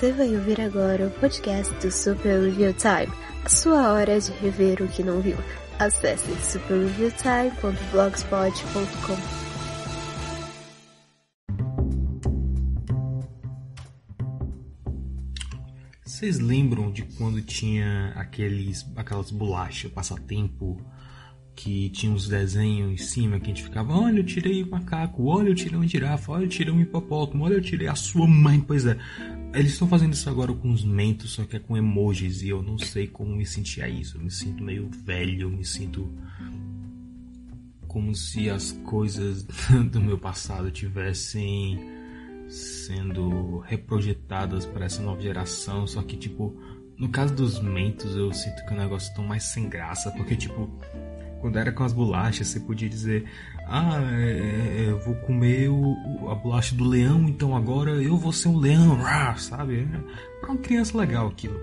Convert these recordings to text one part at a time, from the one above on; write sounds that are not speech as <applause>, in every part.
Você vai ouvir agora o podcast do Super Review Time, a sua hora de rever o que não viu. Acesse superreviewtime.blogspot.com. Vocês lembram de quando tinha aqueles, aquelas bolachas, passatempo, que tinha uns desenhos em cima que a gente ficava, olha, eu tirei o macaco, olha, eu tirei uma girafa, olha, eu tirei um hipopótamo, olha, eu tirei a sua mãe. Pois é, eles estão fazendo isso agora com os mentos, só que é com emojis, e eu não sei como me sentir a isso. Eu me sinto meio velho, eu me sinto como se as coisas <laughs> do meu passado tivessem sendo reprojetadas para essa nova geração, só que tipo, no caso dos mentos eu sinto que o negócio tão mais sem graça, porque tipo, quando era com as bolachas, você podia dizer, ah, é, é, eu vou comer o, a bolacha do leão, então agora eu vou ser um leão, sabe? Pra uma criança legal aquilo.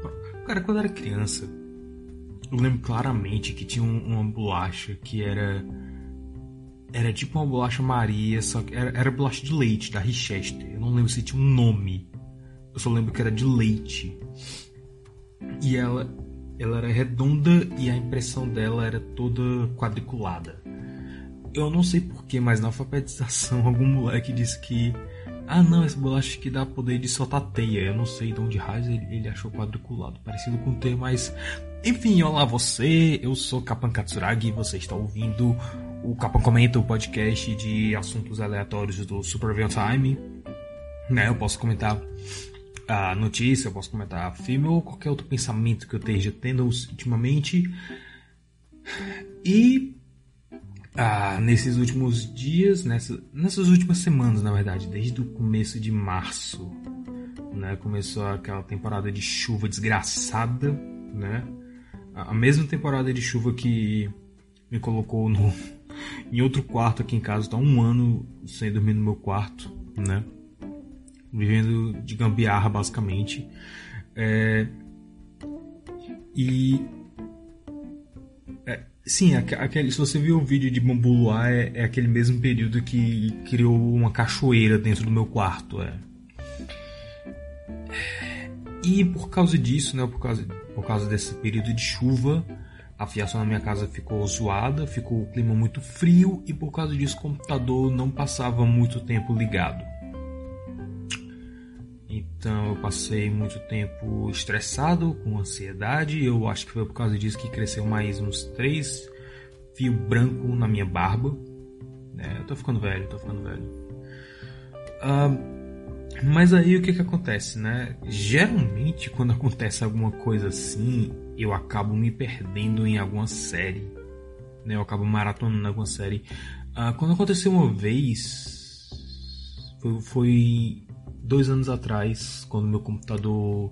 Cara, quando era criança, eu lembro claramente que tinha uma bolacha que era era tipo uma bolacha Maria, só que era, era bolacha de leite, da Richester. Eu não lembro se tinha um nome. Eu só lembro que era de leite. E ela, ela era redonda e a impressão dela era toda quadriculada. Eu não sei porquê, mas na alfabetização <laughs> algum moleque disse que. Ah não, essa bolacha que dá poder de soltar teia. Eu não sei de onde raiz ele, ele achou quadriculado. Parecido com ter, mas. Enfim, olá você, eu sou Kapan Katsuragi e você está ouvindo o Capão Comenta, o podcast de assuntos aleatórios do Super Time. Né? Eu posso comentar a notícia, eu posso comentar filme ou qualquer outro pensamento que eu esteja tendo ultimamente. E ah, nesses últimos dias, nessa, nessas últimas semanas, na verdade, desde o começo de março, né, começou aquela temporada de chuva desgraçada, né? A mesma temporada de chuva que me colocou no, <laughs> em outro quarto aqui em casa, tá um ano sem dormir no meu quarto, né? Vivendo de gambiarra, basicamente. É... E. É, sim, aquele, se você viu o vídeo de Bambu Luar, é, é, aquele mesmo período que criou uma cachoeira dentro do meu quarto. É. E por causa disso, né, por causa, por causa desse período de chuva, a fiação na minha casa ficou zoada, ficou o clima muito frio e por causa disso o computador não passava muito tempo ligado. Então eu passei muito tempo estressado, com ansiedade. Eu acho que foi por causa disso que cresceu mais uns três fios brancos na minha barba. É, eu tô ficando velho, tô ficando velho. Uh, mas aí o que que acontece, né? Geralmente quando acontece alguma coisa assim, eu acabo me perdendo em alguma série, né? Eu acabo maratonando alguma série. Uh, quando aconteceu uma vez, foi, foi dois anos atrás, quando meu computador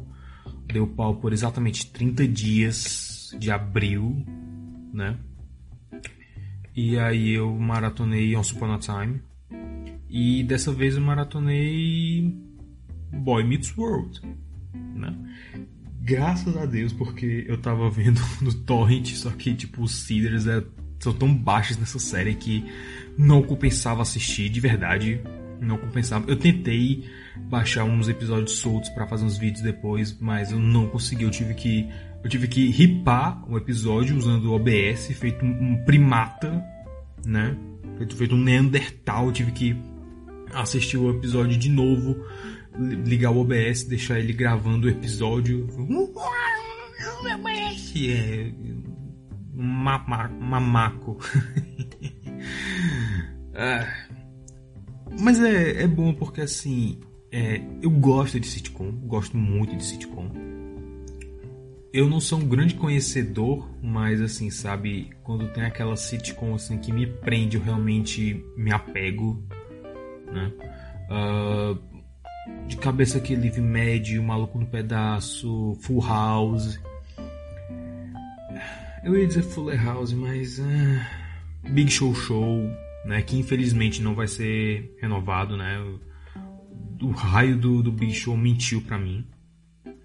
deu pau por exatamente 30 dias de abril, né? E aí eu maratonei Once Upon a Time. E dessa vez eu maratonei Boy Meets World, né? Graças a Deus, porque eu tava vendo <laughs> no torrent, só que tipo os seeders é, são tão baixos nessa série que não compensava assistir, de verdade, não compensava. Eu tentei baixar uns episódios soltos para fazer uns vídeos depois, mas eu não consegui. Eu tive que eu tive que ripar um episódio usando o OBS, feito um primata, né? Feito, feito um Neandertal, eu tive que assistir o episódio de novo, ligar o OBS, deixar ele gravando o episódio. É um mamaco. <laughs> ah. Mas é, é bom porque assim, é, eu gosto de sitcom, gosto muito de sitcom. Eu não sou um grande conhecedor, mas assim, sabe, quando tem aquela sitcom assim que me prende, eu realmente me apego né? Uh, de cabeça aqui, Live Med, o Maluco no Pedaço, Full House. Eu ia dizer Fuller House, mas. Uh, Big Show Show, né? Que infelizmente não vai ser renovado, né? O, o raio do, do Big Show mentiu pra mim.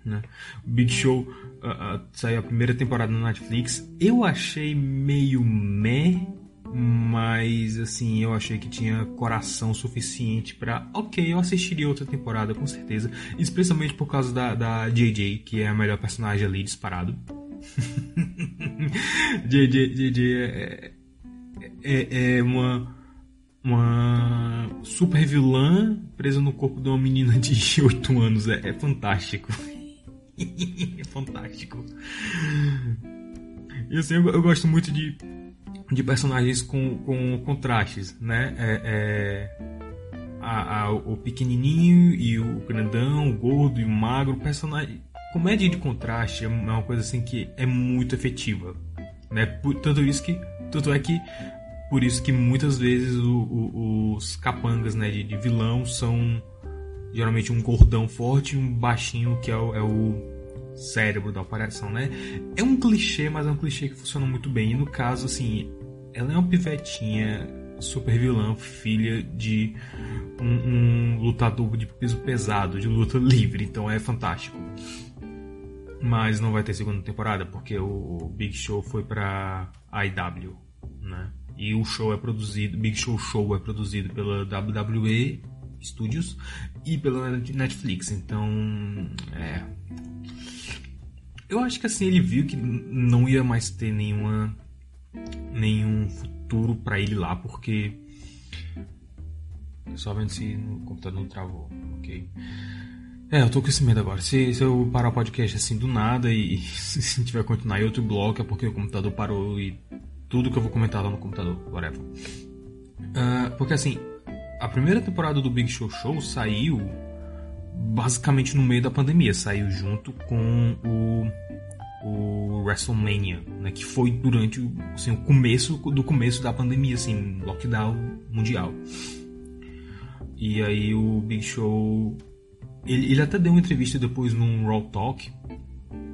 Né? O Big Show uh, saiu a primeira temporada na Netflix. Eu achei meio meh, mas assim, eu achei que tinha coração suficiente para, ok, eu assistiria outra temporada com certeza, especialmente por causa da, da JJ, que é a melhor personagem ali disparado. <laughs> JJ, JJ é, é, é uma uma super vilã presa no corpo de uma menina de <laughs> 8 anos. É, é fantástico. <laughs> é fantástico. E assim, eu, eu, gosto muito de, de personagens com, com contrastes, né? É, é a, a, o pequenininho e o grandão, o gordo e o magro. Personagem, comédia de contraste é uma coisa assim que é muito efetiva. Né? Tanto, isso que, tanto é que por isso que muitas vezes o, o, os capangas né, de, de, vilão são geralmente um gordão forte e um baixinho que é o, é o cérebro da operação, né? É um clichê, mas é um clichê que funciona muito bem. E no caso, assim, ela é uma pivetinha super vilã, filha de um, um, lutador de peso pesado, de luta livre, então é fantástico. Mas não vai ter segunda temporada porque o Big Show foi pra IW? E o show é produzido, Big Show Show é produzido pela WWE Studios e pela Netflix. Então, é. Eu acho que assim ele viu que não ia mais ter nenhuma nenhum futuro para ele lá, porque só vendo se o computador não travou, ok? É, eu tô com esse medo agora. Se, se eu parar o podcast assim do nada e <laughs> se tiver continuar em outro bloco é porque o computador parou e tudo que eu vou comentar lá no computador, whatever. Uh, porque assim, a primeira temporada do Big Show Show saiu basicamente no meio da pandemia, saiu junto com o, o WrestleMania, né, que foi durante assim, o começo do começo da pandemia, assim, lockdown mundial. E aí o Big Show ele, ele até deu uma entrevista depois num Raw Talk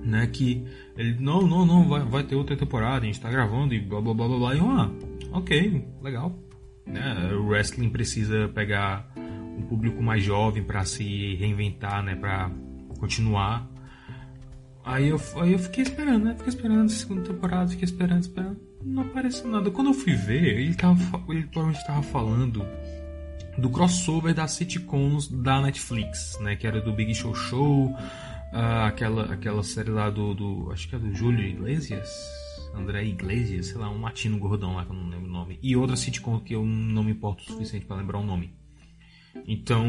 né? Que ele, não, não, não, vai, vai ter outra temporada, a gente tá gravando e blá blá blá blá blá. E eu, ah, ok, legal. Né? O wrestling precisa pegar um público mais jovem para se reinventar, né? Pra continuar. Aí eu, aí eu fiquei esperando, né? Fiquei esperando a segunda temporada, fiquei esperando, esperando. Não apareceu nada. Quando eu fui ver, ele, tava, ele provavelmente estava falando do crossover das sitcoms da Netflix, né? Que era do Big Show Show, ah, aquela, aquela série lá do, do. Acho que é do Júlio Iglesias. André Iglesias, sei lá, um latino gordão lá que eu não lembro o nome. E outra sitcom que eu não me importo o suficiente para lembrar o nome. Então.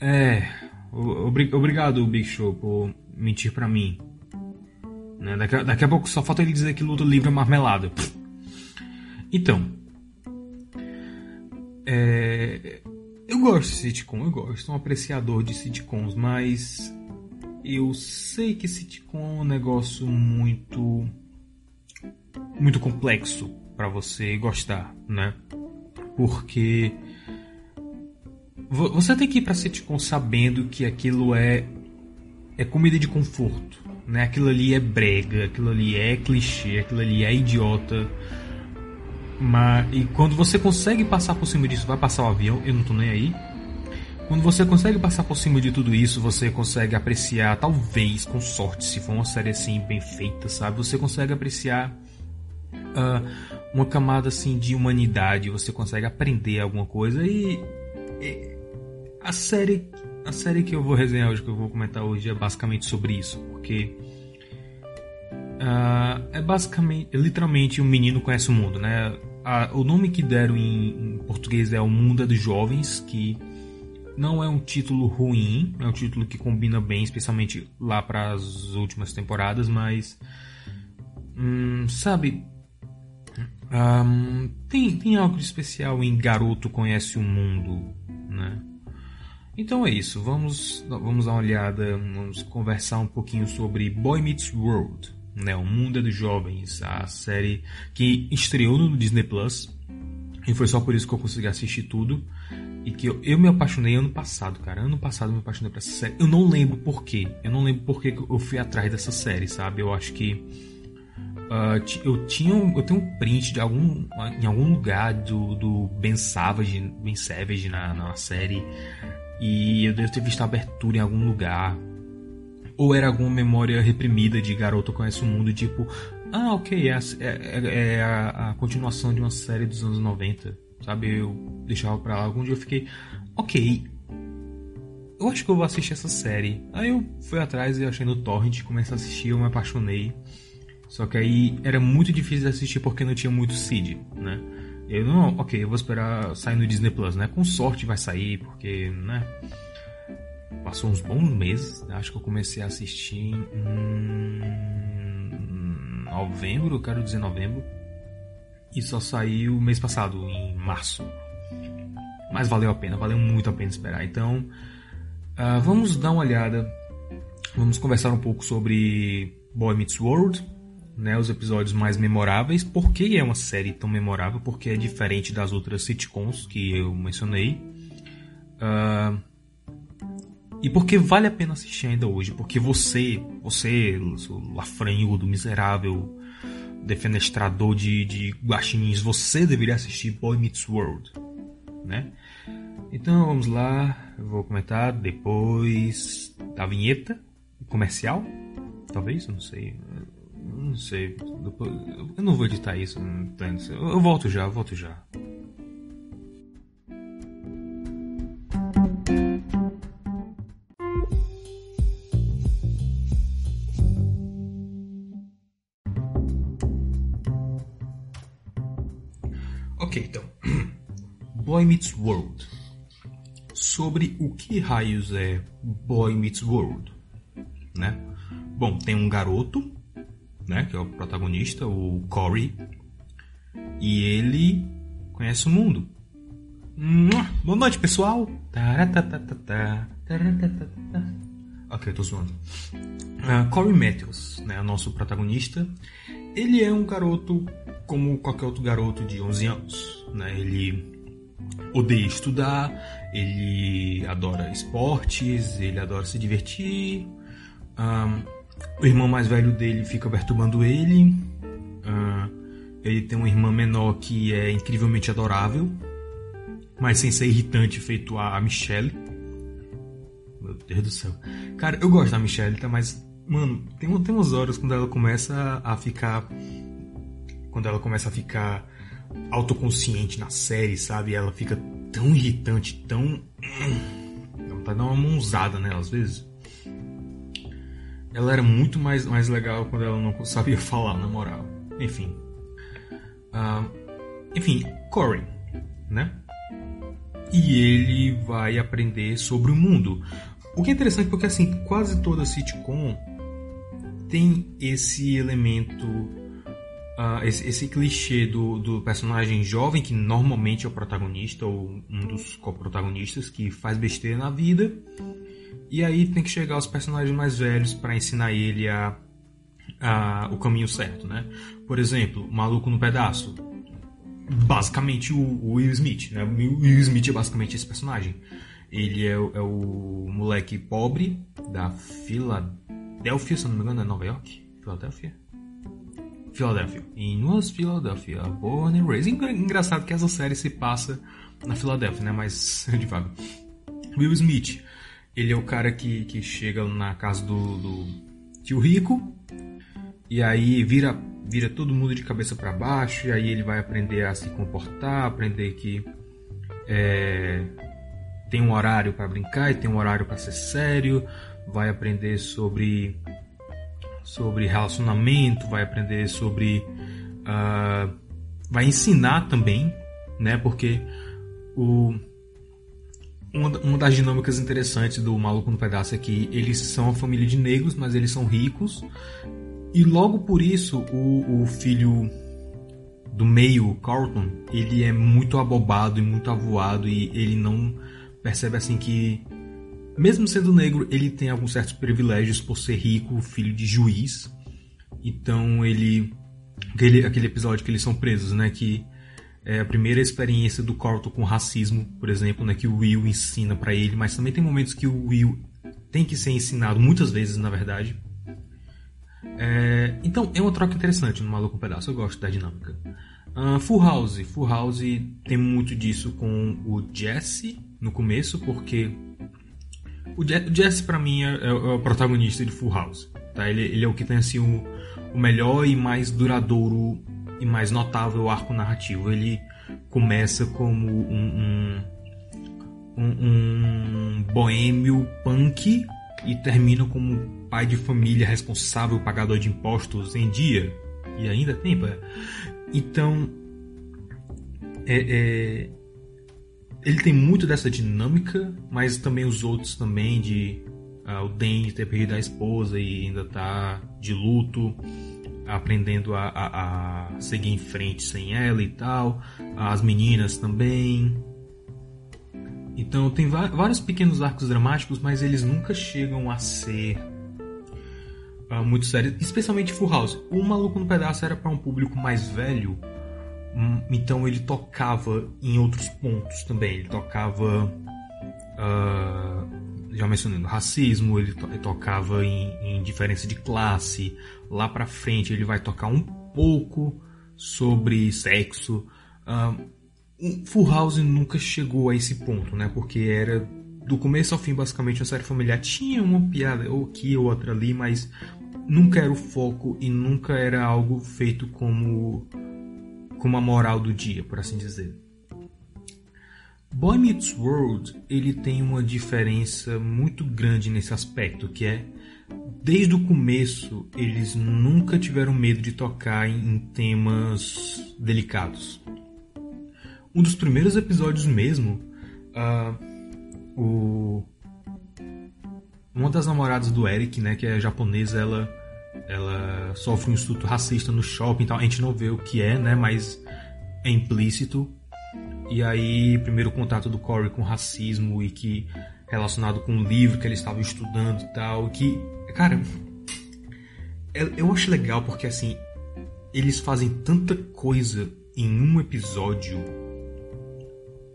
É. Obrigado, Big Show, por mentir para mim. Né? Daqui, daqui a pouco só falta ele dizer que luta livre é marmelada. Então. É, eu gosto de sitcom, eu gosto, sou um apreciador de sitcoms, mas eu sei que sitcom é um negócio muito muito complexo para você gostar, né? Porque você tem que ir para sitcom sabendo que aquilo é é comida de conforto, né? Aquilo ali é brega, aquilo ali é clichê, aquilo ali é idiota. Mas e quando você consegue passar por cima disso, vai passar o avião, eu não tô nem aí quando você consegue passar por cima de tudo isso, você consegue apreciar, talvez com sorte, se for uma série assim bem feita, sabe? Você consegue apreciar uh, uma camada assim de humanidade, você consegue aprender alguma coisa e, e, a série a série que eu vou resenhar hoje, que eu vou comentar hoje é basicamente sobre isso, porque uh, é basicamente, literalmente um menino conhece o mundo, né? Uh, o nome que deram em, em português é O Mundo é dos Jovens, que não é um título ruim, é um título que combina bem, especialmente lá para as últimas temporadas, mas. Hum, sabe. Um, tem, tem algo de especial em Garoto Conhece o Mundo, né? Então é isso, vamos, vamos dar uma olhada, vamos conversar um pouquinho sobre Boy Meets World, né? O Mundo é dos Jovens, a série que estreou no Disney Plus. E foi só por isso que eu consegui assistir tudo. E que eu, eu me apaixonei ano passado, cara. Ano passado eu me apaixonei por essa série. Eu não lembro porquê. Eu não lembro porquê que eu fui atrás dessa série, sabe? Eu acho que. Uh, eu tinha um, eu tenho um print de algum em algum lugar do, do Ben Savage, Ben Savage na, na série e eu devo ter visto a abertura em algum lugar ou era alguma memória reprimida de garoto conhece o mundo tipo ah, ok, é, é, é a, a, continuação de uma série dos anos 90, sabe? Eu deixava pra lá. Algum dia eu fiquei, ok, eu acho que eu vou assistir essa série. Aí eu fui atrás e achei no Torrent, comecei a assistir, eu me apaixonei. Só que aí era muito difícil de assistir porque não tinha muito seed, né? Eu não, ok, eu vou esperar sair no Disney Plus, né? Com sorte vai sair, porque, né? Passou uns bons meses, né? acho que eu comecei a assistir em novembro, eu quero dizer novembro. E só saiu mês passado, em março. Mas valeu a pena, valeu muito a pena esperar. Então, uh, vamos dar uma olhada, vamos conversar um pouco sobre Boy Meets World, né, os episódios mais memoráveis. Por que é uma série tão memorável? Porque é diferente das outras sitcoms que eu mencionei. Uh, e porque vale a pena assistir ainda hoje. Porque você, você, lafranhudo, miserável, defenestrador de, de guaxinins, você deveria assistir Boy Meets World, né? Então vamos lá, eu vou comentar depois da vinheta comercial, talvez, não sei. Não sei. Eu não vou editar isso. Eu volto já, eu volto já. Boy Meets World. Sobre o que raios é Boy Meets World, né? Bom, tem um garoto né, que é o protagonista, o Corey, e ele conhece o mundo. Boa noite, pessoal! Ok, tô zoando. Uh, Corey Matthews, né, o nosso protagonista, ele é um garoto como qualquer outro garoto de 11 anos. Né? Ele odeia estudar, ele adora esportes, ele adora se divertir. O irmão mais velho dele fica perturbando ele. Ele tem uma irmã menor que é incrivelmente adorável, mas sem ser irritante, feito a Michelle. Meu Deus do céu. Cara, eu gosto da Michelle, tá? Mas, mano, tem, tem umas horas quando ela começa a ficar. Quando ela começa a ficar autoconsciente na série, sabe? Ela fica tão irritante, tão. Tá dando uma mãozada nela às vezes ela era muito mais, mais legal quando ela não sabia <laughs> falar, na moral. Enfim. Uh, enfim, Corey, né? E ele vai aprender sobre o mundo. O que é interessante porque assim, quase toda sitcom tem esse elemento, uh, esse, esse, clichê do, do personagem jovem, que normalmente é o protagonista ou um dos co-protagonistas, que faz besteira na vida e aí tem que chegar os personagens mais velhos para ensinar ele a, a, o caminho certo, né? Por exemplo, Maluco no Pedaço. Basicamente o, o Will Smith, né? O Will Smith é basicamente esse personagem. Ele é, é o moleque pobre da Filadélfia, se não me engano, é Nova York? Filadélfia? Filadélfia. Em North Philadelphia, born and raised. Engraçado que essa série se passa na Filadélfia, né? Mas <laughs> devagar. Will Smith ele é o cara que, que chega na casa do, do tio rico e aí vira, vira todo mundo de cabeça para baixo e aí ele vai aprender a se comportar, aprender que é, tem um horário para brincar e tem um horário para ser sério, vai aprender sobre sobre relacionamento, vai aprender sobre uh, vai ensinar também, né? Porque o uma, das dinâmicas interessantes do Maluco no Pedaço é que eles são uma família de negros, mas eles são ricos. E logo por isso, o, o filho do meio, Carlton, ele é muito abobado e muito avoado e ele não percebe assim que mesmo sendo negro, ele tem alguns certos privilégios por ser rico, filho de juiz. Então ele aquele, aquele episódio que eles são presos, né, que é a primeira experiência do Corto com racismo, por exemplo, né, que o Will ensina para ele, mas também tem momentos que o Will tem que ser ensinado, muitas vezes, na verdade. É, então, é uma troca interessante no Maluco Pedaço, eu gosto da dinâmica. Uh, Full House. Full House tem muito disso com o Jesse no começo, porque o Jesse, para mim, é, é, o protagonista de Full House. Tá? Ele, ele é o que tem assim, o, o melhor e mais duradouro e mais notável arco narrativo. Ele começa como um, um, um, boêmio punk e termina como pai de família responsável, pagador de impostos em dia. E ainda tem, Então, é, é, ele tem muito dessa dinâmica, mas também os outros também de uh, o Dan ter perdido a esposa e ainda tá de luto, aprendendo a, a, a, seguir em frente sem ela e tal. As meninas também. Então tem vários pequenos arcos dramáticos, mas eles nunca chegam a ser uh, muito sérios, especialmente Full House. O Maluco no Pedaço era para um público mais velho, então ele tocava em outros pontos também. Ele tocava uh, já mencionando racismo, ele, to ele tocava em, em, diferença de classe. Lá para frente ele vai tocar um pouco sobre sexo. Uh, Full House nunca chegou a esse ponto, né? Porque era do começo ao fim basicamente uma série familiar. Tinha uma piada ou aqui ou outra ali, mas nunca era o foco e nunca era algo feito como como a moral do dia, por assim dizer. Boy Meets World ele tem uma diferença muito grande nesse aspecto, que é desde o começo eles nunca tiveram medo de tocar em, temas delicados. Um dos primeiros episódios mesmo, uh, o uma das namoradas do Eric, né, que é japonesa, ela ela sofre um insulto racista no shopping, então a gente não vê o que é, né, mas é implícito e aí, primeiro contato do Corey com racismo e que relacionado com o livro que ele estava estudando e tal, que, cara, é, eu acho legal porque assim, eles fazem tanta coisa em um episódio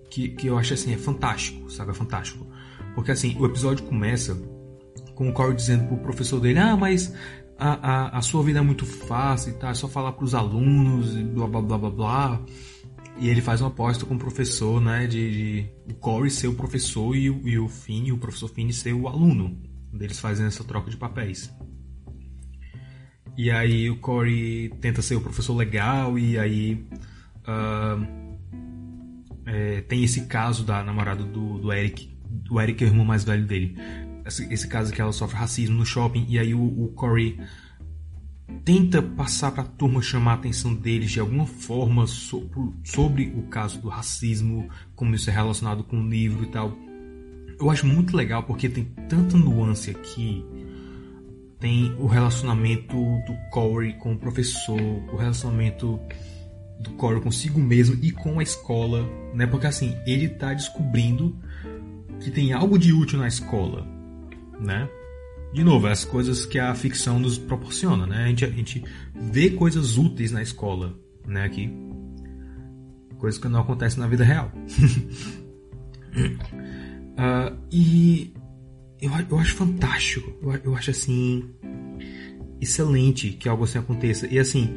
que, que eu acho assim, é fantástico, sabe? É fantástico. Porque assim, o episódio começa com o Corey dizendo pro professor dele, ah, mas a, a, a sua vida é muito fácil e tal, é só falar pros alunos e blá blá blá blá blá. E ele faz uma aposta com o professor, né? De, de o Corey ser o professor e o, e o Finn, o professor Finn ser o aluno. Eles fazem essa troca de papéis. E aí o Corey tenta ser o professor legal e aí uh, é, tem esse caso da namorada do, do Eric. O Eric é o irmão mais velho dele. Esse, caso que ela sofre racismo no shopping e aí o, o Corey tenta passar para a turma chamar a atenção deles de alguma forma sobre o caso do racismo, como isso é relacionado com o livro e tal. Eu acho muito legal porque tem tanta nuance aqui. Tem o relacionamento do Corey com o professor, o relacionamento do Corey consigo mesmo e com a escola, né? Porque assim, ele está descobrindo que tem algo de útil na escola, né? de novo, as coisas que a ficção nos proporciona, né? A gente, a gente vê coisas úteis na escola, né? Aqui. Coisas que não acontecem na vida real. uh, <laughs> e eu, eu acho fantástico. Eu, eu acho assim. Excelente que algo assim aconteça. E assim,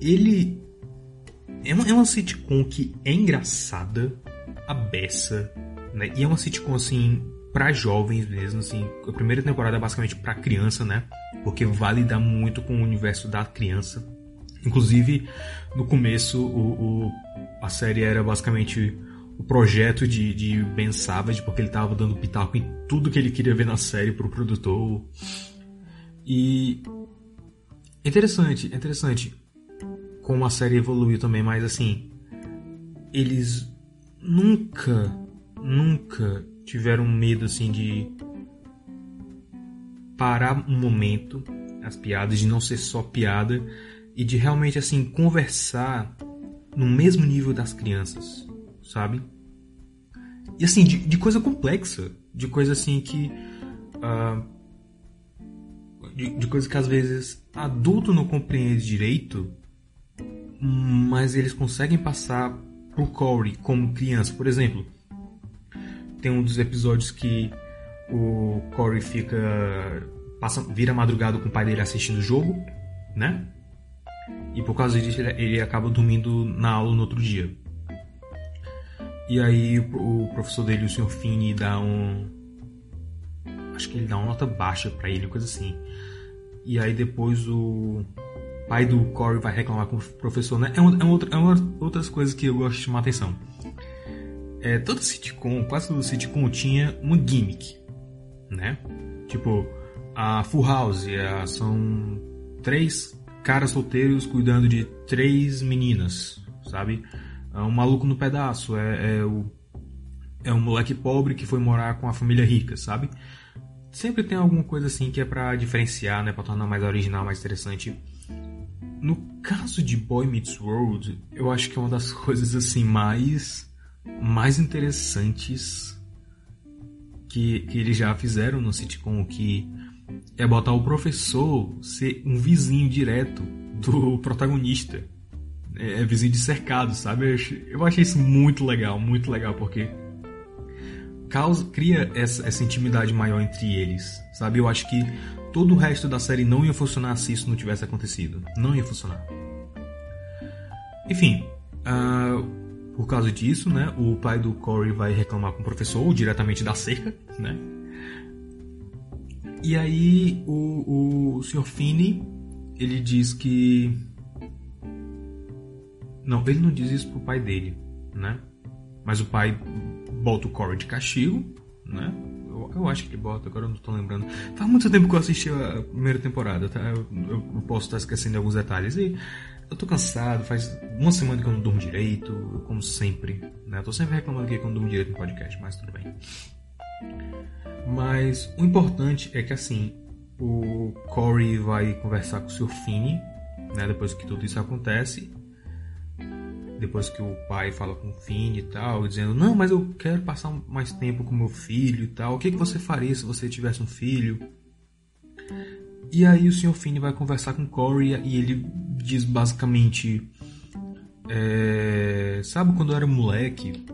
ele. É uma, é uma sitcom que é engraçada, a beça, né? E é uma sitcom assim para jovens mesmo, assim. A primeira temporada é basicamente para criança, né? Porque vai lidar muito com o universo da criança. Inclusive, no começo, o, o a série era basicamente o projeto de, de Ben Savage, porque ele tava dando pitaco em tudo que ele queria ver na série pro produtor. E. Interessante, interessante como a série evoluiu também, mas assim. Eles nunca, nunca tiveram medo assim de parar um momento as piadas, de não ser só piada e de realmente assim conversar no mesmo nível das crianças, sabe? E assim, de, de coisa complexa, de coisa assim que. Uh, de, de coisa que às vezes adulto não compreende direito, mas eles conseguem passar pro Corey como criança. Por exemplo, tem um dos episódios que o Corey fica. Passa, vira madrugada com o pai dele assistindo o jogo, né? E por causa disso ele, ele acaba dormindo na aula no outro dia. E aí o, professor dele, o Sr. Finney, dá um. Acho que ele dá uma nota baixa para ele, coisa assim. E aí depois o, pai do Corey vai reclamar com o professor, né? É, uma, é, outra, é uma, outras coisas que eu gosto de chamar atenção. É, todo sitcom, quase todo sitcom tinha uma gimmick, né? Tipo, a Full House a, são três caras solteiros cuidando de três meninas, sabe? É um maluco no pedaço, é, é o é um moleque pobre que foi morar com a família rica, sabe? Sempre tem alguma coisa assim que é para diferenciar, né, para tornar mais original, mais interessante. No caso de Boy Meets World, eu acho que é uma das <laughs> coisas assim mais mais interessantes que, que eles já fizeram no sitcom, que é botar o professor ser um vizinho direto do protagonista. É, é vizinho de cercado, sabe? Eu achei isso muito legal, muito legal, porque causa, cria essa, essa intimidade maior entre eles, sabe? Eu acho que todo o resto da série não ia funcionar se isso não tivesse acontecido. Não ia funcionar. Enfim, uh, por causa disso, né, o pai do Corey vai reclamar com o professor diretamente da cerca, né? E aí o, o Sr. Finney, ele diz que... Não, ele não diz isso pro pai dele, né? Mas o pai bota o Corey de castigo, né? Eu, eu, acho que ele bota, agora eu não tô lembrando. Faz muito tempo que eu assisti a primeira temporada, tá? Eu, eu posso estar esquecendo alguns detalhes. E eu tô cansado, faz uma semana que eu não durmo direito, como sempre, né? Eu tô sempre reclamando que eu não durmo direito no podcast, mas tudo bem. Mas o importante é que assim, o Corey vai conversar com o Sr. Finney, né? Depois que tudo isso acontece depois que o pai fala com o Finn e tal, dizendo: Não, mas eu quero passar mais tempo com meu filho e tal. O que, que você faria se você tivesse um filho? E aí o Sr. Finn vai conversar com Corey e ele diz basicamente: é, Sabe quando eu era moleque,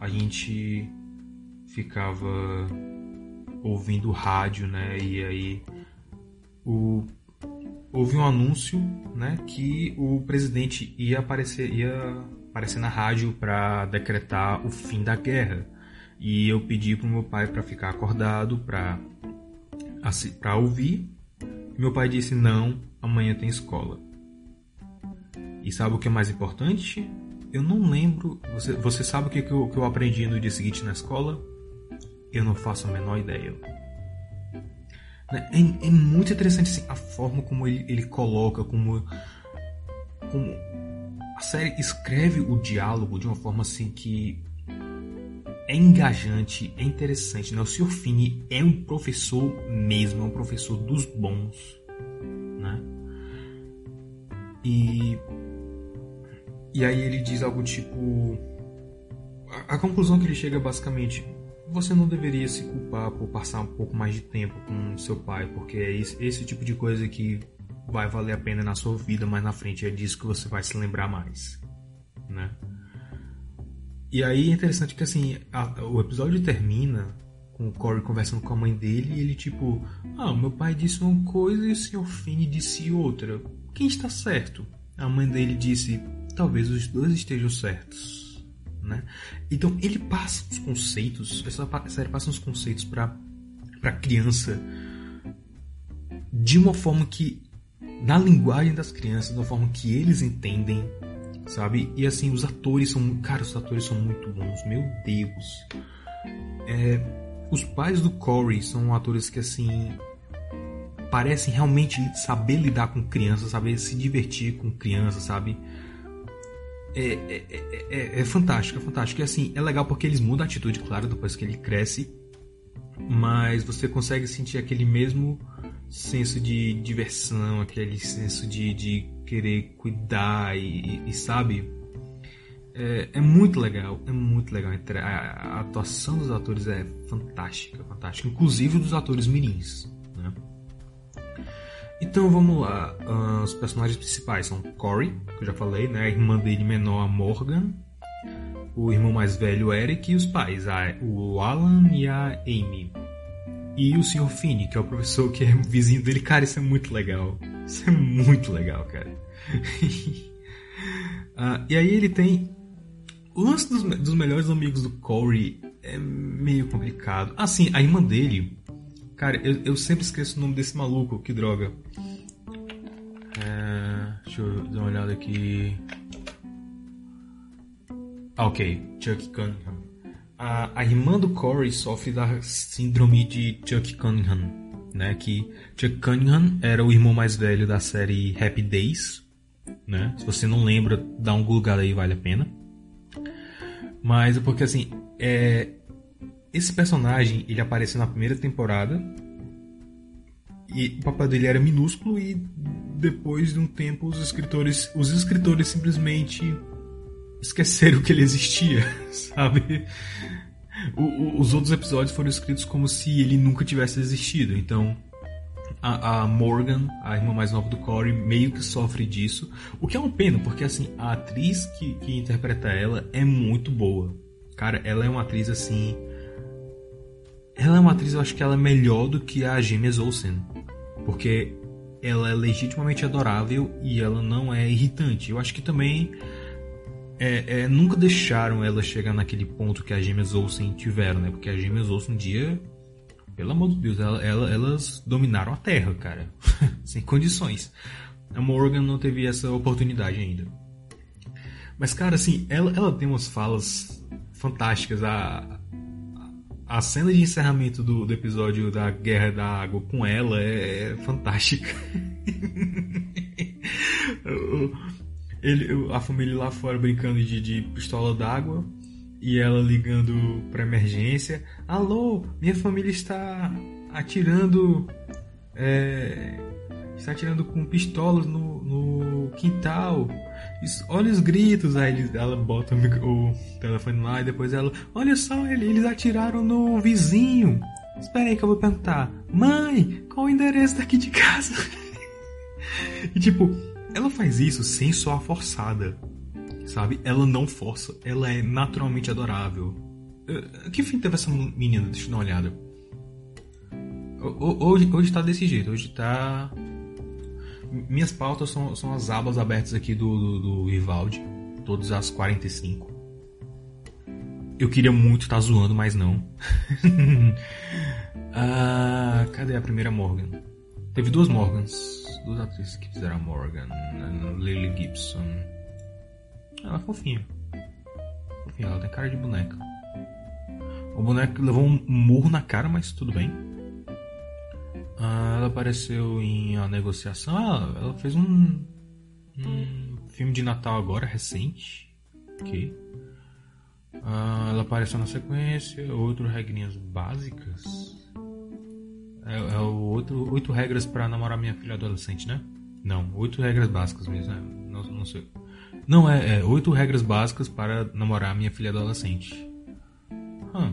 a gente ficava ouvindo rádio, né? E aí o houve um anúncio, né, que o presidente ia aparecer, ia aparecer na rádio para decretar o fim da guerra. E eu pedi pro meu pai para ficar acordado para para ouvir. Meu pai disse: "Não, amanhã tem escola". E sabe o que é mais importante? Eu não lembro. Você, você sabe o que, eu, que eu aprendi no dia seguinte na escola? Eu não faço a menor ideia. Né? É, é, muito interessante assim, a forma como ele, ele coloca, como, como a série escreve o diálogo de uma forma assim que é engajante, é interessante. Né? O Sr. Finney é um professor mesmo, é um professor dos bons. Né? E, e aí ele diz algo tipo. A, a conclusão que ele chega é basicamente você não deveria se culpar por passar um pouco mais de tempo com seu pai, porque é esse, esse tipo de coisa que vai valer a pena na sua vida mais na frente, é disso que você vai se lembrar mais, né? E aí é interessante que assim, a, o episódio termina com o Corey conversando com a mãe dele e ele tipo, ah, meu pai disse uma coisa e o Sr. Finn disse outra. Quem está certo? A mãe dele disse, talvez os dois estejam certos né? Então ele passa os conceitos, essa série passa os conceitos para para criança de uma forma que na linguagem das crianças, de uma forma que eles entendem, sabe? E assim, os atores são, cara, os atores são muito bons, meu Deus. É, os pais do Corey são atores que assim parecem realmente saber lidar com crianças, saber se divertir com crianças, sabe? É, é, é, é, é, fantástico, é fantástico. E assim, é legal porque eles mudam a atitude, claro, depois que ele cresce. Mas você consegue sentir aquele mesmo senso de diversão, aquele senso de, de querer cuidar e, e sabe? É, é, muito legal, é muito legal. A, atuação dos atores é fantástica, fantástica. Inclusive dos atores mirins, né? Então vamos lá. Uh, os personagens principais são Corey, que eu já falei, né? A irmã dele menor, a Morgan. O irmão mais velho, Eric. E os pais, a, o Alan e a Amy. E o Sr. Finney, que é o professor que é vizinho dele. Cara, isso é muito legal. Isso é muito legal, cara. Uh, <laughs> e aí ele tem. O lance dos, dos melhores amigos do Corey é meio complicado. Assim, a irmã dele Cara, eu, eu sempre esqueço o nome desse maluco, que droga. É... Deixa eu dar uma olhada aqui. Ah, ok. Chuck Cunningham. A, a irmã do Corey sofre da síndrome de Chuck Cunningham, né? Que Chuck Cunningham era o irmão mais velho da série Happy Days, né? Se você não lembra, dá um Google aí, vale a pena. Mas é porque assim, é... esse personagem ele apareceu na primeira temporada e o papel dele era minúsculo e depois de um tempo os escritores, os escritores simplesmente esqueceram que ele existia, <laughs> sabe? O, o, os outros episódios foram escritos como se ele nunca tivesse existido. Então, a, a, Morgan, a irmã mais nova do Corey, meio que sofre disso. O que é uma pena, porque assim, a atriz que, que interpreta ela é muito boa. Cara, ela é uma atriz assim. Ela é uma atriz, eu acho que ela é melhor do que a James Olsen. Porque ela é legitimamente adorável e ela não é irritante. Eu acho que também é, é, nunca deixaram ela chegar naquele ponto que a James Olsen tiveram, né? Porque a James Olsen um dia pelo amor de Deus, ela, ela, elas dominaram a Terra, cara. <laughs> Sem condições. A Morgan não teve essa oportunidade ainda. Mas, cara, assim, ela, ela tem umas falas fantásticas. A, a cena de encerramento do, do episódio da Guerra da Água com ela é, é fantástica. <laughs> Ele, a família lá fora brincando de, de pistola d'água e ela ligando para emergência. Alô, minha família está atirando. É, está atirando com pistolas no, no quintal. Isso, olha os gritos. Aí ela bota o, telefone lá e depois ela. Olha só, eles atiraram no vizinho. Espera aí que eu vou perguntar. Mãe, qual o endereço daqui de casa? <laughs> e tipo, ela faz isso sem soar forçada sabe? Ela não força, ela é naturalmente adorável. Que fim teve essa menina? Deixa eu dar uma olhada. Hoje, hoje tá desse jeito, hoje tá. Minhas pautas são, são as abas abertas aqui do, do, do Vivaldi, todas as 45. Eu queria muito estar tá zoando, mas não. <laughs> ah, cadê a primeira Morgan? Teve duas Morgans, duas atrizes que fizeram a Morgan, Lily Gibson. Ela é fofinha. Fofinha, ela tem cara de boneca. O boneco levou um murro na cara, mas tudo bem. Ah, ela apareceu em A Negociação. Ah, ela fez um, um filme de Natal agora, recente. Ok. Ah, ela apareceu na sequência. Outro Regrinhas Básicas. É, é o outro. Oito regras para namorar minha filha adolescente, né? Não, oito regras básicas mesmo. Né? Não, não sei. Não, é, é oito regras básicas para namorar minha filha adolescente. Hum.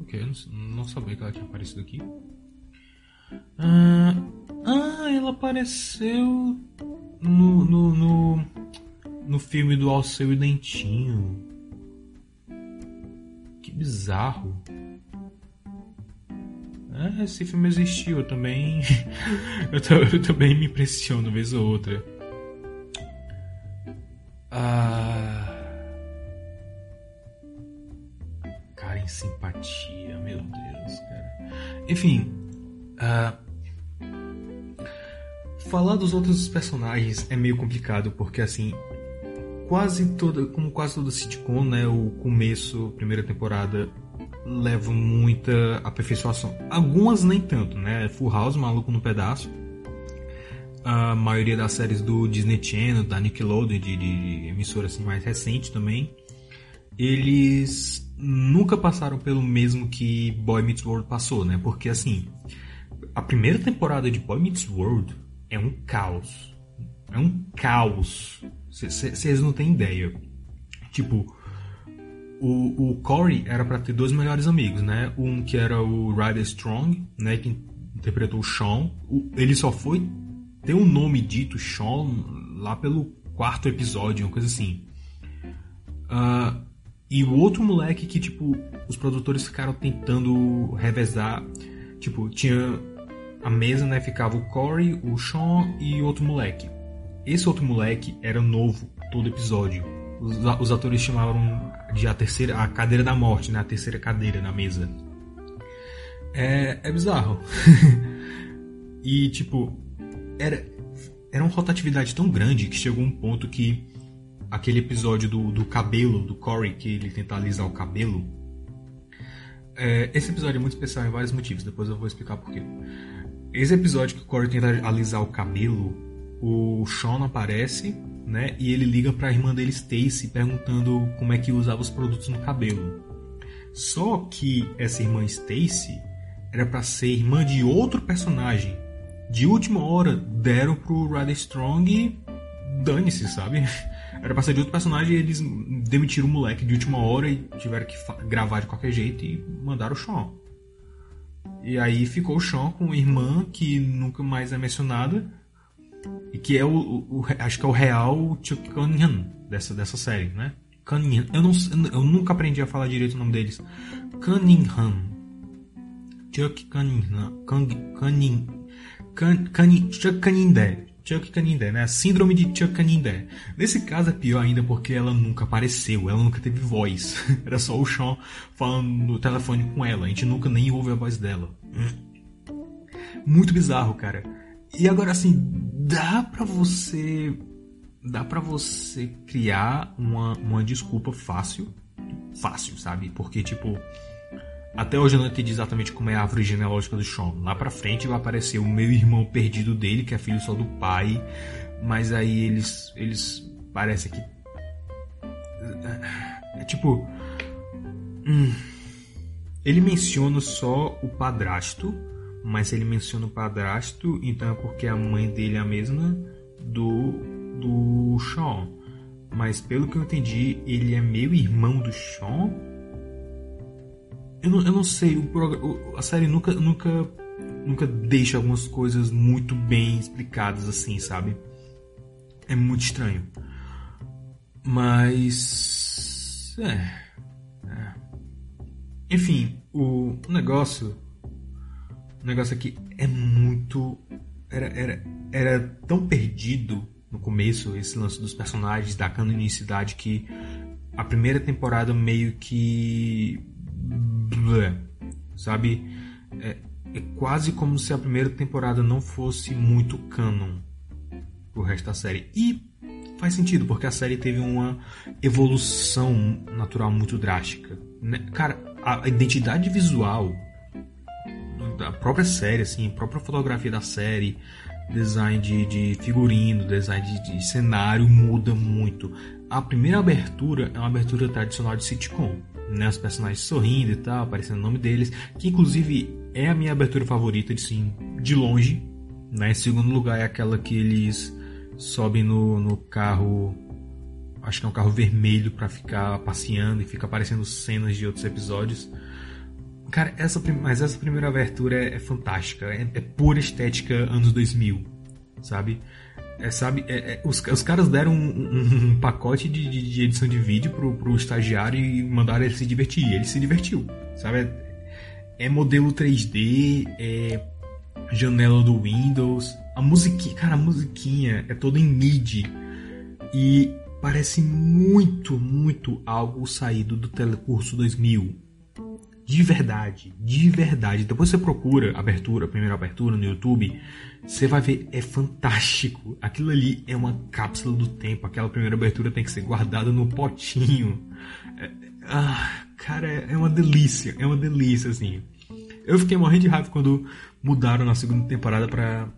Ok, não, não sabia que ela tinha aparecido aqui. Ah, ah ela apareceu no, no, no, no filme do Alceu e Dentinho. Que bizarro. É, esse filme existiu, eu também. <laughs> eu, eu também me impressiono vez ou outra. Ah. Cara, em simpatia, meu Deus, cara. Enfim. Ah, falar dos outros personagens é meio complicado, porque assim. Quase toda, como quase toda sitcom, né? O começo, primeira temporada, leva muita aperfeiçoação. Algumas nem tanto, né? Full House, maluco no pedaço a maioria das séries do Disney Channel, da Nickelodeon, de, de emissora assim, mais recente também, eles nunca passaram pelo mesmo que Boy Meets World passou, né? Porque assim, a primeira temporada de Boy Meets World é um caos. É um caos. Vocês não têm ideia. Tipo, o, o Corey era para ter dois melhores amigos, né? Um que era o Ryder Strong, né? Que interpretou o Sean. O, ele só foi tem um nome dito, Sean, lá pelo quarto episódio, uma coisa assim. Uh, e o outro moleque que, tipo, os produtores ficaram tentando revezar. Tipo, tinha a mesa, né? Ficava o Corey, o Sean e outro moleque. Esse outro moleque era novo todo episódio. Os, os atores chamavam de a terceira, a cadeira da morte, né? A terceira cadeira na mesa. É, é bizarro. <laughs> e, tipo, era, era uma rotatividade tão grande que chegou um ponto que aquele episódio do, do cabelo, do Corey, que ele tenta alisar o cabelo. É, esse episódio é muito especial em vários motivos, depois eu vou explicar porquê. Esse episódio que o Corey tenta alisar o cabelo, o Sean aparece, né? E ele liga para a irmã dele, Stacy, perguntando como é que usava os produtos no cabelo. Só que essa irmã Stacy era para ser irmã de outro personagem. De última hora deram pro Ryder Strong e dane-se, sabe? <laughs> Era pra ser de outro personagem e eles demitiram o moleque de última hora e tiveram que gravar de qualquer jeito e mandaram o Sean. E aí ficou o Sean com uma irmã que nunca mais é mencionada e que é o, o, o acho que é o real Chuck Cunningham dessa, dessa série, né? Cunningham. Eu, não, eu nunca aprendi a falar direito o nome deles. Cunningham. Chuck Cunningham. Cunningham. Chuck Cunningham. Chuck Canindé, né? A síndrome de Chuck Canindé. Nesse caso é pior ainda porque ela nunca apareceu, ela nunca teve voz. <laughs> Era só o Sean falando no telefone com ela, a gente nunca nem ouve a voz dela. Muito bizarro, cara. E agora assim, dá pra você. Dá pra você criar uma, uma desculpa fácil. Fácil, sabe? Porque, tipo. Até hoje eu não entendi exatamente como é a árvore genealógica do Sean. Lá pra frente vai aparecer o meu irmão perdido dele, que é filho só do pai. Mas aí eles. Eles. Parece que. É tipo. Hum, ele menciona só o padrasto mas ele menciona o padrasto, então é porque a mãe dele é a mesma do, do Sean. Mas pelo que eu entendi, ele é meio irmão do Sean. Eu não, eu não sei, o, a série nunca, nunca, nunca deixa algumas coisas muito bem explicadas assim, sabe? É muito estranho. Mas. É. é. Enfim, o negócio o negócio aqui é muito. Era, era, era tão perdido no começo esse lance dos personagens, da canonicidade, que a primeira temporada meio que. Sabe? É, é quase como se a primeira temporada não fosse muito canon pro resto da série. E faz sentido, porque a série teve uma evolução natural muito drástica. Né? Cara, a identidade visual da própria série, assim, a própria fotografia da série, design de, de figurino, design de, de, cenário muda muito. A primeira abertura é uma abertura tradicional de sitcom, né? Os personagens sorrindo e tal, aparecendo o nome deles, que inclusive é a minha abertura favorita, de sim, de longe. Né? Em segundo lugar é aquela que eles sobem no, no carro, acho que é um carro vermelho para ficar passeando e fica aparecendo cenas de outros episódios. Cara, essa, mas essa primeira abertura é, é fantástica. É, é, pura estética anos 2000, sabe? É, sabe é, é, os, os caras deram um, um, pacote de, de, de, edição de vídeo pro, pro estagiário e mandaram ele se divertir. Ele se divertiu, sabe? É, é modelo 3D, é janela do Windows. A musiquinha, cara, a musiquinha é toda em MIDI. E parece muito, muito algo saído do Telecurso 2000 de verdade, de verdade. Depois você procura abertura, primeira abertura no YouTube, você vai ver, é fantástico. Aquilo ali é uma cápsula do tempo. Aquela primeira abertura tem que ser guardada no potinho. É, ah, cara, é uma delícia, é uma delícia, assim. Eu fiquei morrendo de raiva quando mudaram na segunda temporada pra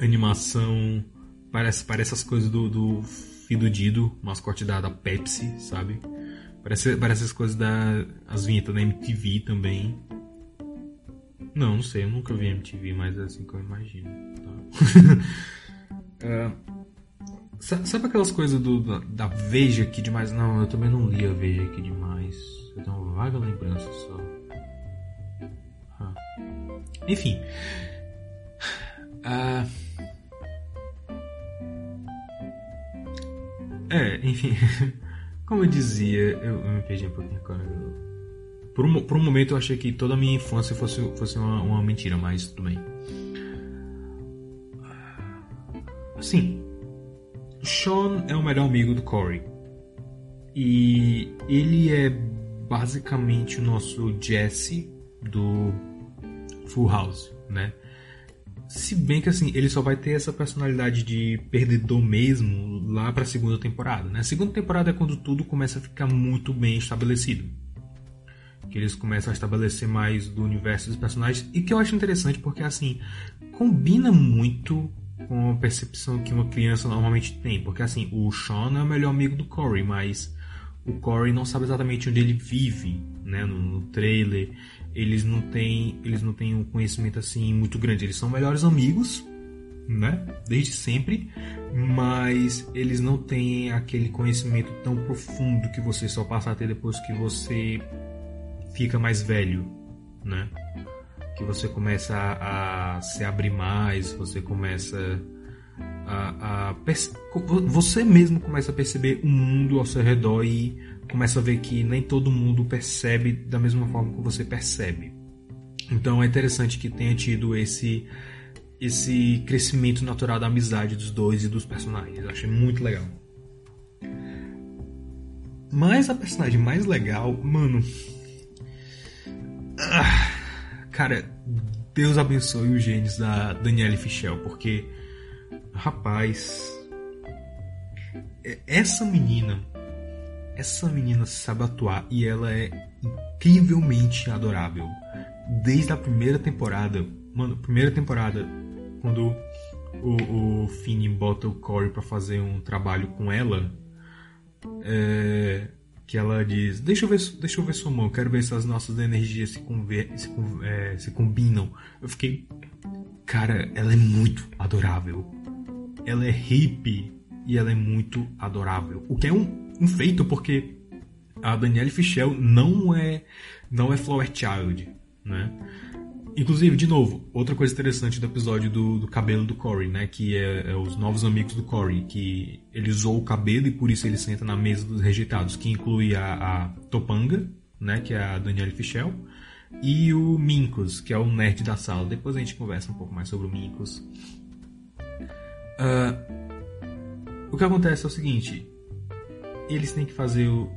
animação. Parece, parece as coisas do, do Fido Dido, mascote da, da Pepsi, sabe? Parece, parece as coisas da. As vinhetas da MTV também. Não, não sei, eu nunca vi MTV, mas é assim que eu imagino. Tá? <laughs> uh, sabe aquelas coisas do, da, da, Veja aqui demais? Não, eu também não li a Veja aqui demais. Eu tenho uma vaga lembrança só. Ah. Enfim. Uh, é, enfim. <laughs> Como eu dizia, eu, eu me perdi um pouquinho agora. Por um, por um momento eu achei que toda a minha infância fosse, fosse uma, uma mentira, mas tudo bem. Assim, Sean é o melhor amigo do Corey. E ele é basicamente o nosso Jesse do Full House, né? se bem que assim, ele só vai ter essa personalidade de perdedor mesmo lá pra segunda temporada, né? A segunda temporada é quando tudo começa a ficar muito bem estabelecido. Que eles começam a estabelecer mais do universo dos personagens. E que eu acho interessante porque assim, combina muito com a percepção que uma criança normalmente tem. Porque assim, o Sean é o melhor amigo do Corey, mas o Corey não sabe exatamente onde ele vive, né? No, no trailer eles não têm eles não têm um conhecimento assim muito grande. Eles são melhores amigos, né? Desde sempre, mas eles não têm aquele conhecimento tão profundo que você só passa a ter depois que você fica mais velho, né? Que você começa a, a se abrir mais, você começa a, a você mesmo começa a perceber o mundo ao seu redor e começa a ver que nem todo mundo percebe da mesma forma que você percebe. Então é interessante que tenha tido esse esse crescimento natural da amizade dos dois e dos personagens. Eu achei muito legal. Mas a personagem mais legal, mano. Ah, cara, Deus abençoe os genes da Danielle Fischel, porque Rapaz, essa menina, essa menina sabe atuar e ela é incrivelmente adorável. Desde a primeira temporada, mano, primeira temporada, quando o, o Finn bota o Corey para fazer um trabalho com ela, é, que ela diz: deixa eu ver, deixa eu ver sua mão, quero ver se as nossas energias se, conver, se, é, se combinam. Eu fiquei, cara, ela é muito adorável ela é hippie e ela é muito adorável. O que é um, um feito porque a Danielle Fischel não é não é Flower Child, né? Inclusive, de novo, outra coisa interessante do episódio do, do cabelo do Corey, né? Que é, é, os novos amigos do Corey, que ele usou o cabelo e por isso ele senta na mesa dos rejeitados, que inclui a, a Topanga, né? Que é a Danielle Fischel, e o Minkos, que é o nerd da sala. Depois a gente conversa um pouco mais sobre o Minkos. Uh, o que acontece é o seguinte: eles têm que fazer o.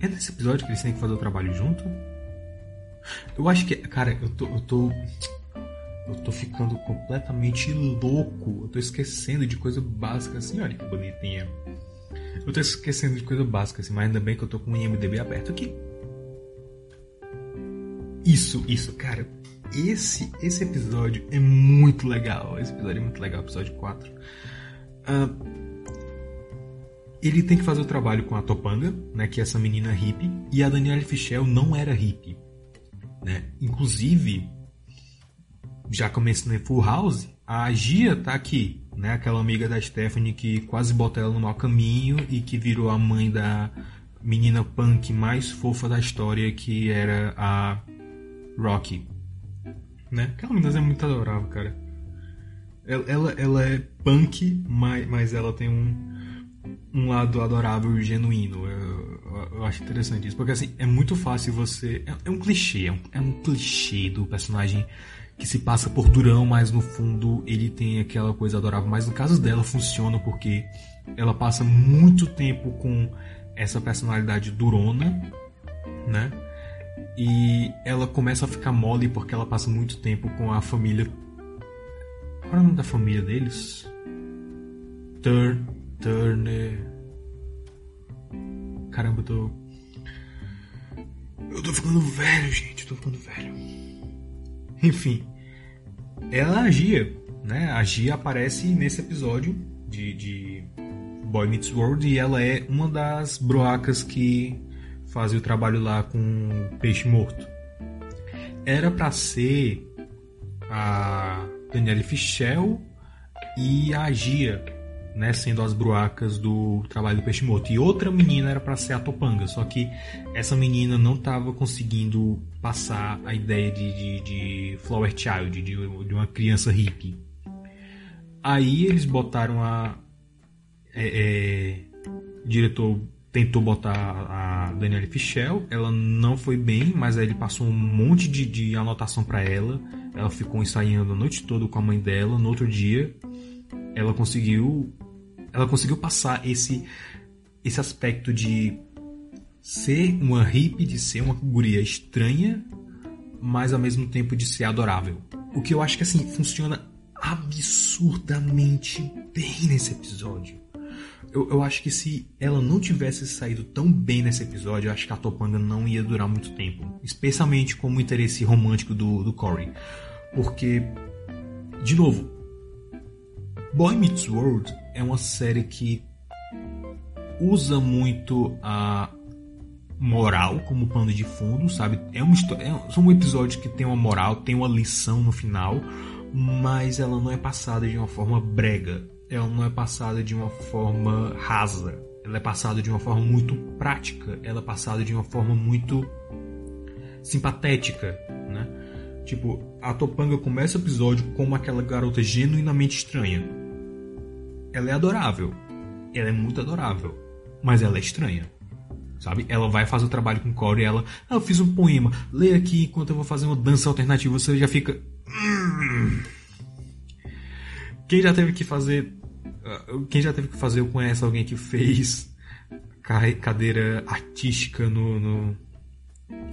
É nesse episódio que eles têm que fazer o trabalho junto? Eu acho que. Cara, eu tô. Eu tô, eu tô ficando completamente louco. Eu tô esquecendo de coisa básica assim. Olha que bonitinha. Eu tô esquecendo de coisa básica assim, mas ainda bem que eu tô com o IMDB aberto aqui. Isso, isso, cara. Esse, esse episódio é muito legal. Esse episódio é muito legal, episódio 4. Uh, ele tem que fazer o trabalho com a Topanga, né, que é essa menina hippie, e a Danielle Fischel não era hippie. Né? Inclusive, já começando em Full House, a Gia tá aqui, né, aquela amiga da Stephanie que quase bota ela no mau caminho e que virou a mãe da menina punk mais fofa da história, que era a Rocky. Né? Aquela menina é muito adorável, cara. Ela, ela, ela é punk, mas, mas ela tem um, um lado adorável genuíno. Eu, eu, acho interessante isso. Porque assim, é muito fácil você. É, é um clichê, é um, é um, clichê do personagem que se passa por durão, mas no fundo ele tem aquela coisa adorável. Mas no caso dela funciona porque ela passa muito tempo com essa personalidade durona, né? E ela começa a ficar mole porque ela passa muito tempo com a família qual é o nome da família deles? Turn, Turner. Caramba, eu tô. Eu tô ficando velho, gente. Eu tô ficando velho. Enfim. Ela agia, né? A Gia aparece nesse episódio de, de Boy Meets World e ela é uma das broacas que fazem o trabalho lá com peixe morto. Era para ser a Daniele Fischel e a Gia, né, sendo as bruacas do trabalho do Peixe Morto. E outra menina era para ser a Topanga, só que essa menina não estava conseguindo passar a ideia de, de, de Flower Child, de, de, uma criança hippie. Aí eles botaram a. É, é, o diretor tentou botar a Danielle Fischel, ela não foi bem, mas aí ele passou um monte de, de anotação para ela ela ficou ensaiando a noite toda com a mãe dela. No outro dia, ela conseguiu ela conseguiu passar esse esse aspecto de ser uma hippie, de ser uma guria estranha, mas ao mesmo tempo de ser adorável. O que eu acho que assim funciona absurdamente bem nesse episódio. Eu, eu acho que se ela não tivesse saído tão bem nesse episódio, eu acho que a Topanga não ia durar muito tempo. Especialmente como interesse romântico do, do Corey. Porque, de novo, Boy Meets World é uma série que usa muito a moral como pano de fundo, sabe? É uma história, é, um episódio que tem uma moral, tem uma lição no final, mas ela não é passada de uma forma brega. Ela não é passada de uma forma rasa. Ela é passada de uma forma muito prática. Ela é passada de uma forma muito simpatética, né? Tipo, a Topanga começa o episódio como aquela garota genuinamente estranha. Ela é adorável. Ela é muito adorável. Mas ela é estranha. Sabe? Ela vai fazer o trabalho com o Corey e ela. Ah, eu fiz um poema. Leia aqui enquanto eu vou fazer uma dança alternativa. Você já fica. Hum. Quem já teve que fazer. Ah, quem já teve que fazer ou conhece alguém que fez cadeira artística no, no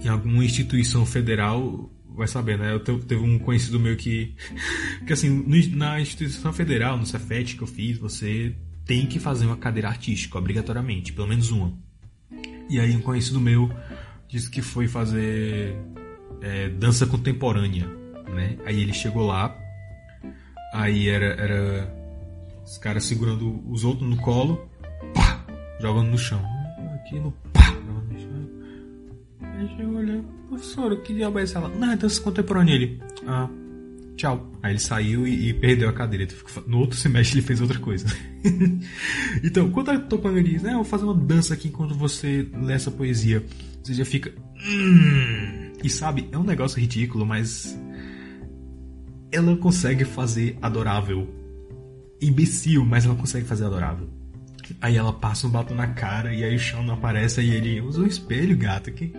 em alguma instituição federal vai saber, né? Eu teve um conhecido meu que. <laughs> que assim, na instituição federal, no Cefet que eu fiz, você tem que fazer uma cadeira artística, obrigatoriamente, pelo menos uma. E aí um conhecido meu disse que foi fazer é, dança contemporânea, né? Aí ele chegou lá, aí era, era os caras segurando os outros no colo, pá, jogando no chão. Aqui no pá. Aí chegou olhando professor, que diabo é? Ela, não, é dança contemporânea. Ele, ah, tchau. Aí ele saiu e, e perdeu a cadeira. No outro semestre ele fez outra coisa. <laughs> então, quando a Topanga diz, né, eu vou fazer uma dança aqui enquanto você lê essa poesia, você já fica, hum. E sabe, é um negócio ridículo, mas ela consegue fazer adorável. Imbecil, mas ela consegue fazer adorável. Aí ela passa um batom na cara e aí o chão não aparece e ele usa o espelho, gato. Que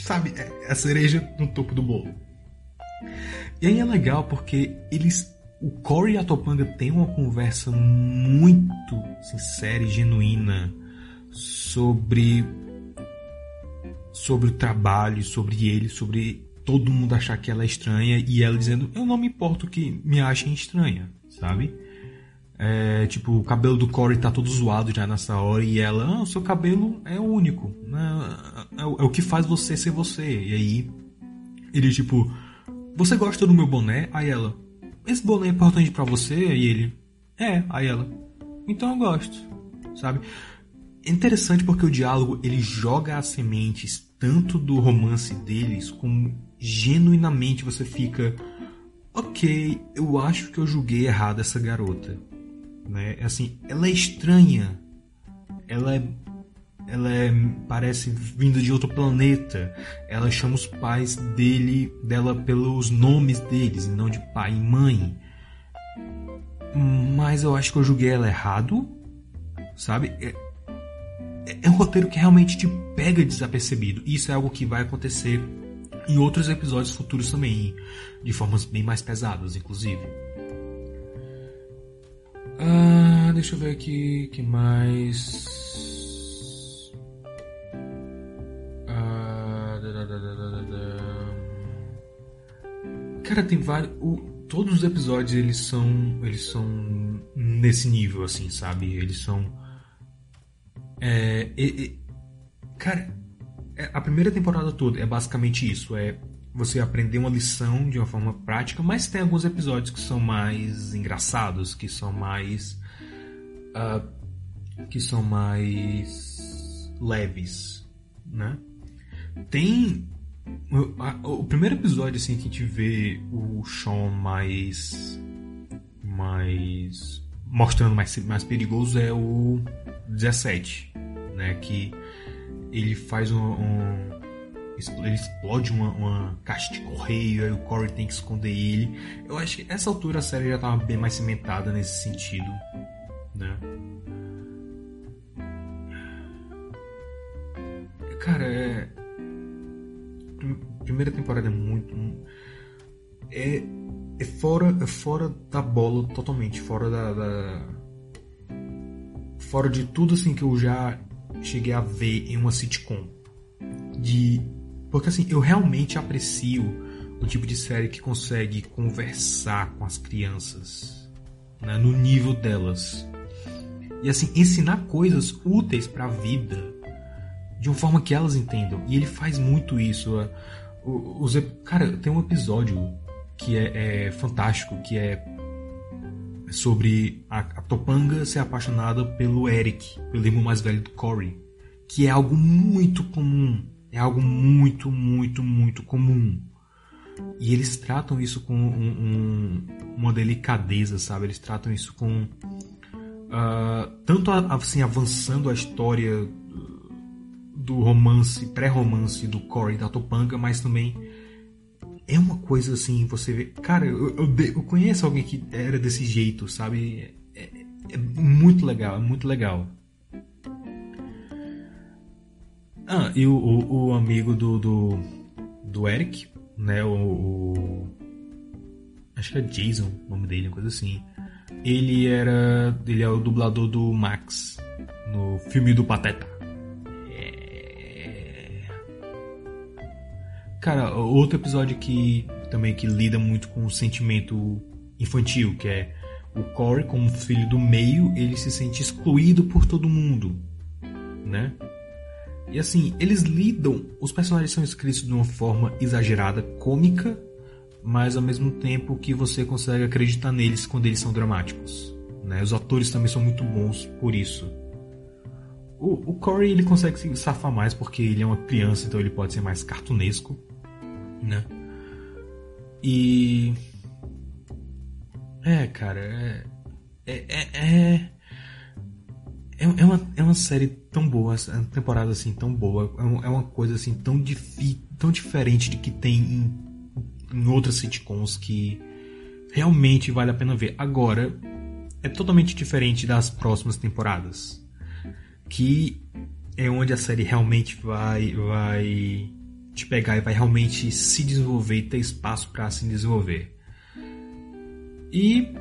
sabe, é a cereja no topo do bolo. E aí é legal porque eles. O Corey e a Topanga têm uma conversa muito sincera e genuína sobre. sobre o trabalho, sobre ele, sobre todo mundo achar que ela é estranha e ela dizendo: Eu não me importo que me achem estranha, sabe? É, tipo, o cabelo do Corey tá todo zoado já nessa hora e ela, ah, o seu cabelo é único, né? É, é, o que faz você ser você. E aí, ele tipo, você gosta do meu boné? Aí ela, esse boné é importante para você? E ele, é. Aí ela, então eu gosto, sabe? É interessante porque o diálogo ele joga as sementes tanto do romance deles como genuinamente você fica, ok, eu acho que eu julguei errado essa garota né? Assim, ela é estranha. Ela é ela é, parece vinda de outro planeta. Ela chama os pais dele, dela pelos nomes deles, e não de pai e mãe. Mas eu acho que eu julguei ela errado, sabe? É, é, é um roteiro que realmente te pega desapercebido. Isso é algo que vai acontecer em outros episódios futuros também, de formas bem mais pesadas, inclusive. Ah, deixa eu ver aqui que mais. Ah, Cara, tem vários. O, todos os episódios eles são eles são nesse nível assim, sabe? Eles são. É, é, cara, a primeira temporada toda é basicamente isso. É você aprender uma lição de uma forma prática, mas tem alguns episódios que são mais engraçados, que são mais. Uh, que são mais leves, né? Tem. O, primeiro episódio assim que a gente vê o Sean mais. mais. mostrando mais, mais perigoso é o 17, né? Que ele faz um, um ele explode uma, uma caixa de correio, aí o Corey tem que esconder ele. Eu acho que essa altura a série já estava bem mais cimentada nesse sentido, né? Cara, é. Primeira temporada é muito. É, é, fora, é fora da bola totalmente, fora da, da. Fora de tudo assim que eu já cheguei a ver em uma sitcom. De porque assim, eu realmente aprecio um tipo de série que consegue conversar com as crianças né, no nível delas e assim ensinar coisas úteis para a vida de uma forma que elas entendam. E ele faz muito isso. Os, cara, tem um episódio que é, é fantástico, que é sobre a, a, Topanga ser apaixonada pelo Eric, pelo irmão mais velho do Corey, que é algo muito comum, é algo muito, muito, muito comum. E eles tratam isso com um, um, uma delicadeza, sabe? Eles tratam isso com uh, tanto assim avançando a história do romance, pré-romance do Corey da Topanga, mas também é uma coisa assim, você vê. Cara, eu, eu, eu conheço alguém que era desse jeito, sabe? É, é, é, muito legal, é muito legal. Ah, e o, o, o amigo do, do, do, Eric, né? O, o, Acho que é Jason, o nome dele, uma coisa assim. Ele era. Ele é o dublador do Max no filme do Pateta. Cara, outro episódio que também que lida muito com o sentimento infantil, que é o Corey, como filho do meio, ele se sente excluído por todo mundo, né? E assim, eles lidam, os personagens são escritos de uma forma exagerada, cômica, mas ao mesmo tempo que você consegue acreditar neles quando eles são dramáticos. Né? Os atores também são muito bons por isso. O, o Corey ele consegue se safar mais porque ele é uma criança, então ele pode ser mais cartunesco né? E. É, cara, é. É. É, é, é, uma, é uma série tão boa, uma temporada assim tão boa, é uma coisa assim tão, difi, tão diferente de que tem em, em outras sitcoms que realmente vale a pena ver. Agora, é totalmente diferente das próximas temporadas, que é onde a série realmente vai vai te pegar e vai realmente se desenvolver e ter espaço para se desenvolver. E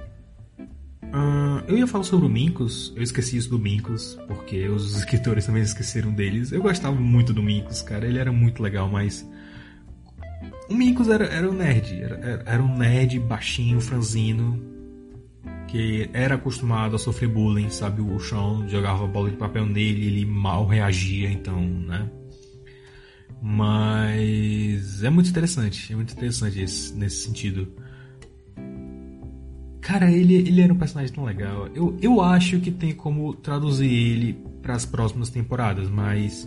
uh, eu ia falar sobre o Mincos, eu esqueci isso do Mincos, porque os <laughs> escritores também esqueceram deles. Eu gostava muito do Mincos, cara, ele era muito legal, mas. O Mincos era, era um nerd, era, era um nerd baixinho, franzino, que era acostumado a sofrer bullying, sabe? O Sean jogava bola de papel nele, ele mal reagia, então, né? Mas é muito interessante, é muito interessante esse, nesse sentido. Cara, ele, ele era um personagem tão legal. Eu, eu acho que tem como traduzir ele para as próximas temporadas, mas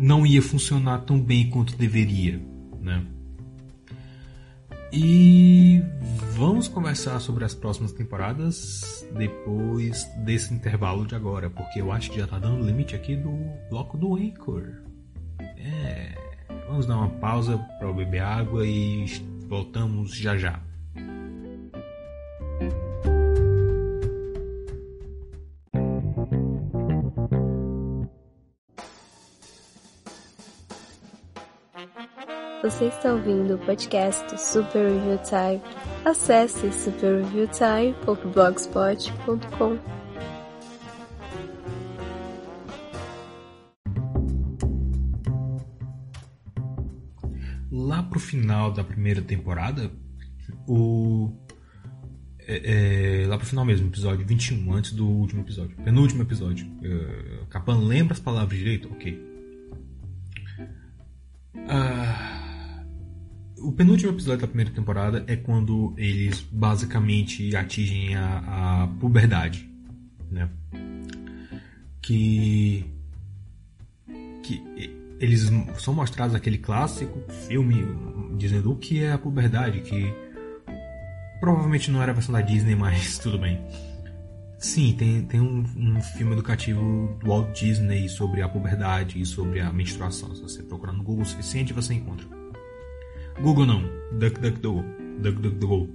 não ia funcionar tão bem quanto deveria, né? E vamos conversar sobre as próximas temporadas depois desse intervalo de agora, porque eu acho que já tá dando limite aqui do bloco do Anchor. É. Vamos dar uma pausa para beber água e voltamos já já. Você está ouvindo o podcast Super Review Time. Acesse superreviewtime.blogspot.com. pro final da primeira temporada, o. É, é, lá pro final mesmo, episódio 21, antes do último episódio, penúltimo episódio. Uh, Capan lembra as palavras direito? Ok. Uh, o penúltimo episódio da primeira temporada é quando eles basicamente atingem a, a puberdade, né? Que que eles são mostrados aquele clássico filme dizendo o que é a puberdade, que provavelmente não era a versão da Disney, <laughs> mas tudo bem. Sim, tem, tem um, um, filme educativo do Walt Disney sobre a puberdade e sobre a menstruação. Se você procurar no Google o suficiente, você encontra. Google não, DuckDuckGo. DuckDuckGo.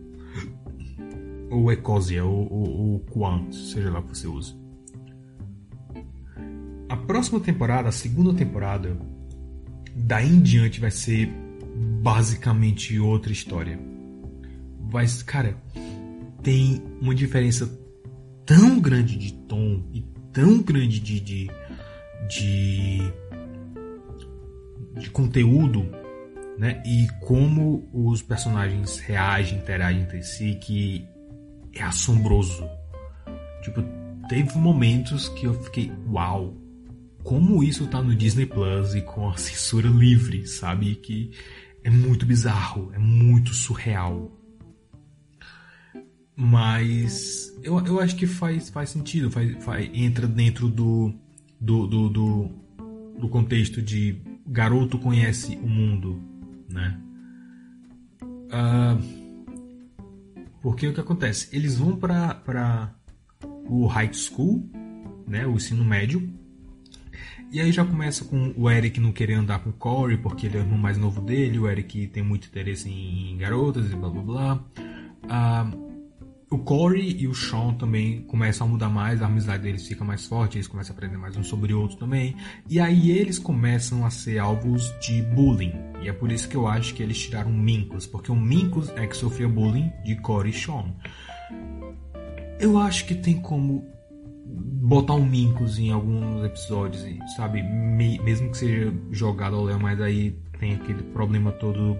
Ou Ecosia, ou, ou, ou seja lá o que você use. A próxima temporada, a segunda temporada, daí em diante vai ser basicamente outra história. Vai, cara, tem uma diferença tão grande de tom e tão grande de, de, de, de conteúdo né? E como os personagens reagem, interagem entre si, que é assombroso. Tipo, teve momentos que eu fiquei, uau, como isso tá no Disney Plus e com a <laughs> censura livre, sabe? Que é muito bizarro, é muito surreal. Mas eu, eu acho que faz, faz sentido, faz, faz, entra dentro do, do, do, do, do contexto de garoto conhece o mundo, né? Uh, porque o que acontece? Eles vão para o high school, né, o ensino médio, e aí já começa com o Eric não querer andar com o Corey porque ele é o irmão mais novo dele, o Eric tem muito interesse em garotas e blá blá blá. Ah, o Corey e o Sean também começam a mudar mais, a amizade deles fica mais forte, eles começam a aprender mais um sobre o outro também. E aí eles começam a ser alvos de bullying. E é por isso que eu acho que eles tiraram o Minkus, porque o Minkus é que sofria bullying de Corey e Sean. Eu acho que tem como botar um Mincos em alguns episódios, sabe? mesmo que seja jogado ao Léo, mas aí tem aquele problema todo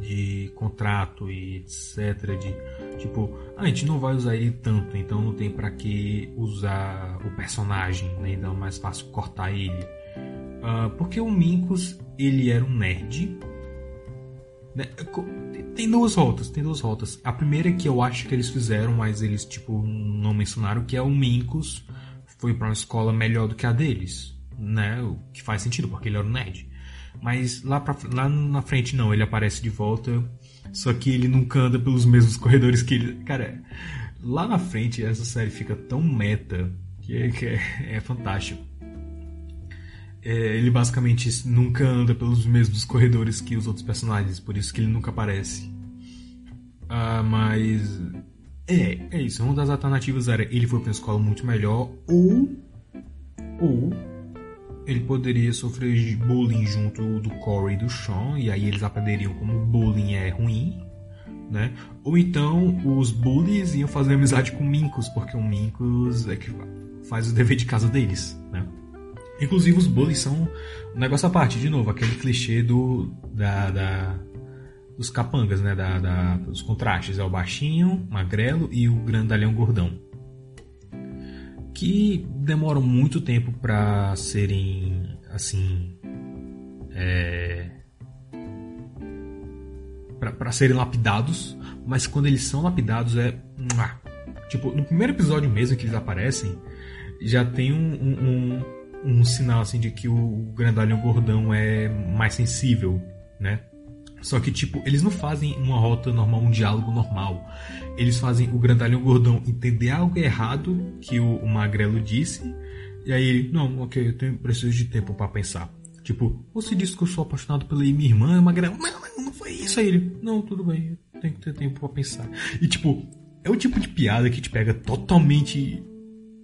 de contrato e etc. De tipo, ah, a gente não vai usar ele tanto, então não tem para que usar o personagem, né? Então é mais fácil cortar ele. Uh, porque o Mincos ele era um nerd. Né? Tem duas rotas, tem duas rotas. A primeira que eu acho que eles fizeram, mas eles tipo não mencionaram, que é o Mincos foi para uma escola melhor do que a deles, né? O que faz sentido porque ele era um nerd. Mas lá, pra, lá na frente não, ele aparece de volta, só que ele nunca anda pelos mesmos <laughs> corredores que ele. Cara, lá na frente essa série fica tão meta que é, que é, é fantástico. É, ele basicamente nunca anda pelos mesmos corredores que os outros personagens, por isso que ele nunca aparece. Ah, mas. É, é isso. Uma das alternativas era ele foi para uma escola muito melhor, ou. Ou. Ele poderia sofrer bullying junto do Corey e do Sean, e aí eles aprenderiam como bullying é ruim, né? Ou então os bullies iam fazer amizade com Mincos, porque o Mincos é que faz o dever de casa deles, né? Inclusive os bullies são um negócio à parte, de novo, aquele clichê do da, da dos capangas, né, da, da, dos contrastes, é o baixinho, magrelo e o grandalhão gordão. Que demoram muito tempo para serem assim é, para serem lapidados, mas quando eles são lapidados é tipo no primeiro episódio mesmo que eles aparecem já tem um, um, um um sinal assim de que o grandalhão gordão é mais sensível, né? Só que, tipo, eles não fazem uma rota normal, um diálogo normal. Eles fazem o grandalhão gordão entender algo errado que o, o magrelo disse. E aí ele, não, ok, eu tenho, preciso de tempo para pensar. Tipo, você disse que eu sou apaixonado pela minha irmã, o magrelo, não, não, não foi isso. Aí ele, não, tudo bem, eu tenho que ter tempo para pensar. E, tipo, é o tipo de piada que te pega totalmente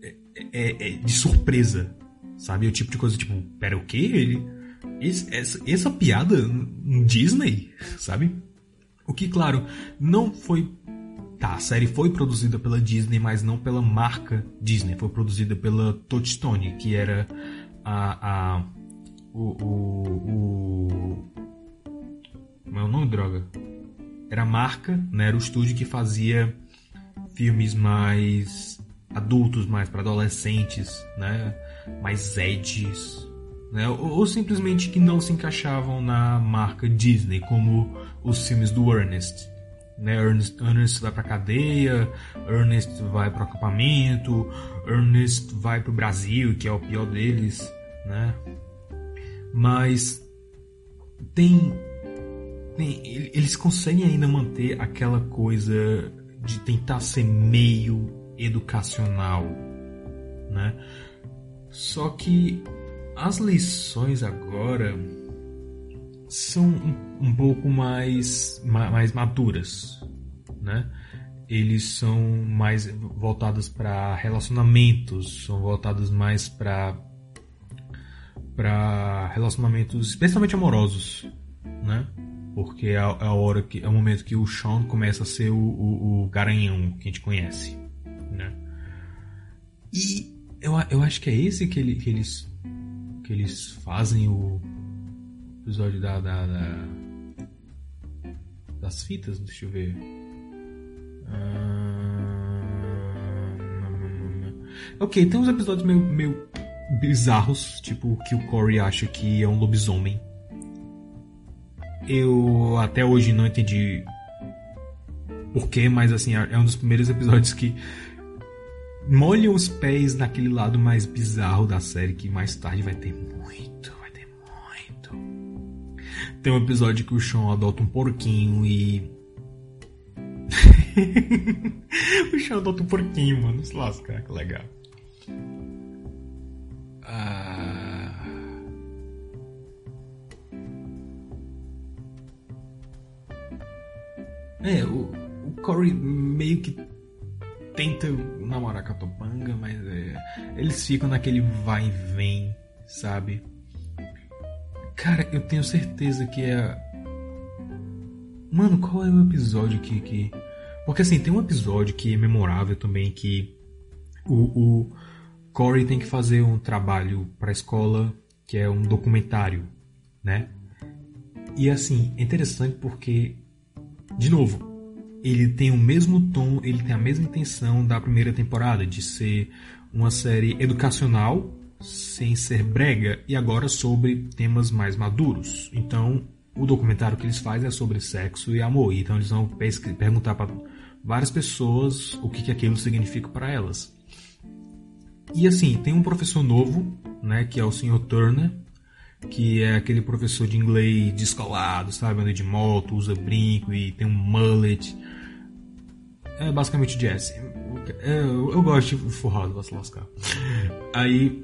é, é, é, de surpresa. Sabe? É o tipo de coisa tipo, pera, o quê? Ele, esse, essa, essa piada Disney, sabe? O que, claro, não foi. Tá, a série foi produzida pela Disney, mas não pela marca Disney. Foi produzida pela Touchstone, que era a. a o. o, o como é o nome, droga? Era a marca, né? Era o estúdio que fazia filmes mais adultos, mais para adolescentes, né? mais edges, né? Ou, ou, simplesmente que não se encaixavam na marca Disney, como os filmes do Ernest. Né? Ernest, Ernest vai pra cadeia, Ernest vai pro acampamento, Ernest vai pro Brasil, que é o pior deles, né? Mas tem, tem eles conseguem ainda manter aquela coisa de tentar ser meio educacional, né? Só que as lições agora são um, um pouco mais, mais maduras, né? Eles são mais voltados para relacionamentos, são voltados mais para para relacionamentos, especialmente amorosos, né? Porque é a, é a, hora que é o momento que o Sean começa a ser o, o, o garanhão que a gente conhece, né? E eu, eu acho que é esse que, ele, que eles que eles fazem o episódio da, da, da, das fitas, deixa eu ver. Ah, ok, tem uns episódios meio, meio bizarros, tipo que o Corey acha que é um lobisomem. Eu até hoje não entendi porquê, mas assim, é um dos primeiros episódios que molham os pés naquele lado mais bizarro da série que mais tarde vai ter muito, vai ter muito. Tem um episódio que o Sean adota um porquinho e <laughs> o Sean adota um porquinho, mano. Se lasca, que legal. Ah... É, o, o Corey meio que tenta namorar com a Topanga, mas é, eles ficam naquele vai e vem, sabe? Cara, eu tenho certeza que é. Mano, qual é o episódio que. que... Porque assim, tem um episódio que é memorável também que o, o Corey tem que fazer um trabalho para a escola que é um documentário, né? E assim, é interessante porque, de novo, ele tem o mesmo tom, ele tem a mesma intenção da primeira temporada, de ser uma série educacional, sem ser brega, e agora sobre temas mais maduros. Então, o documentário que eles fazem é sobre sexo e amor. Então, eles vão perguntar para várias pessoas o que, que aquilo significa para elas. E assim, tem um professor novo, né, que é o Sr. Turner, que é aquele professor de inglês descolado, sabe? Anda de moto, usa brinco e tem um mullet. É basicamente jazz. É, eu, eu gosto de forrado, vai se lascar. Aí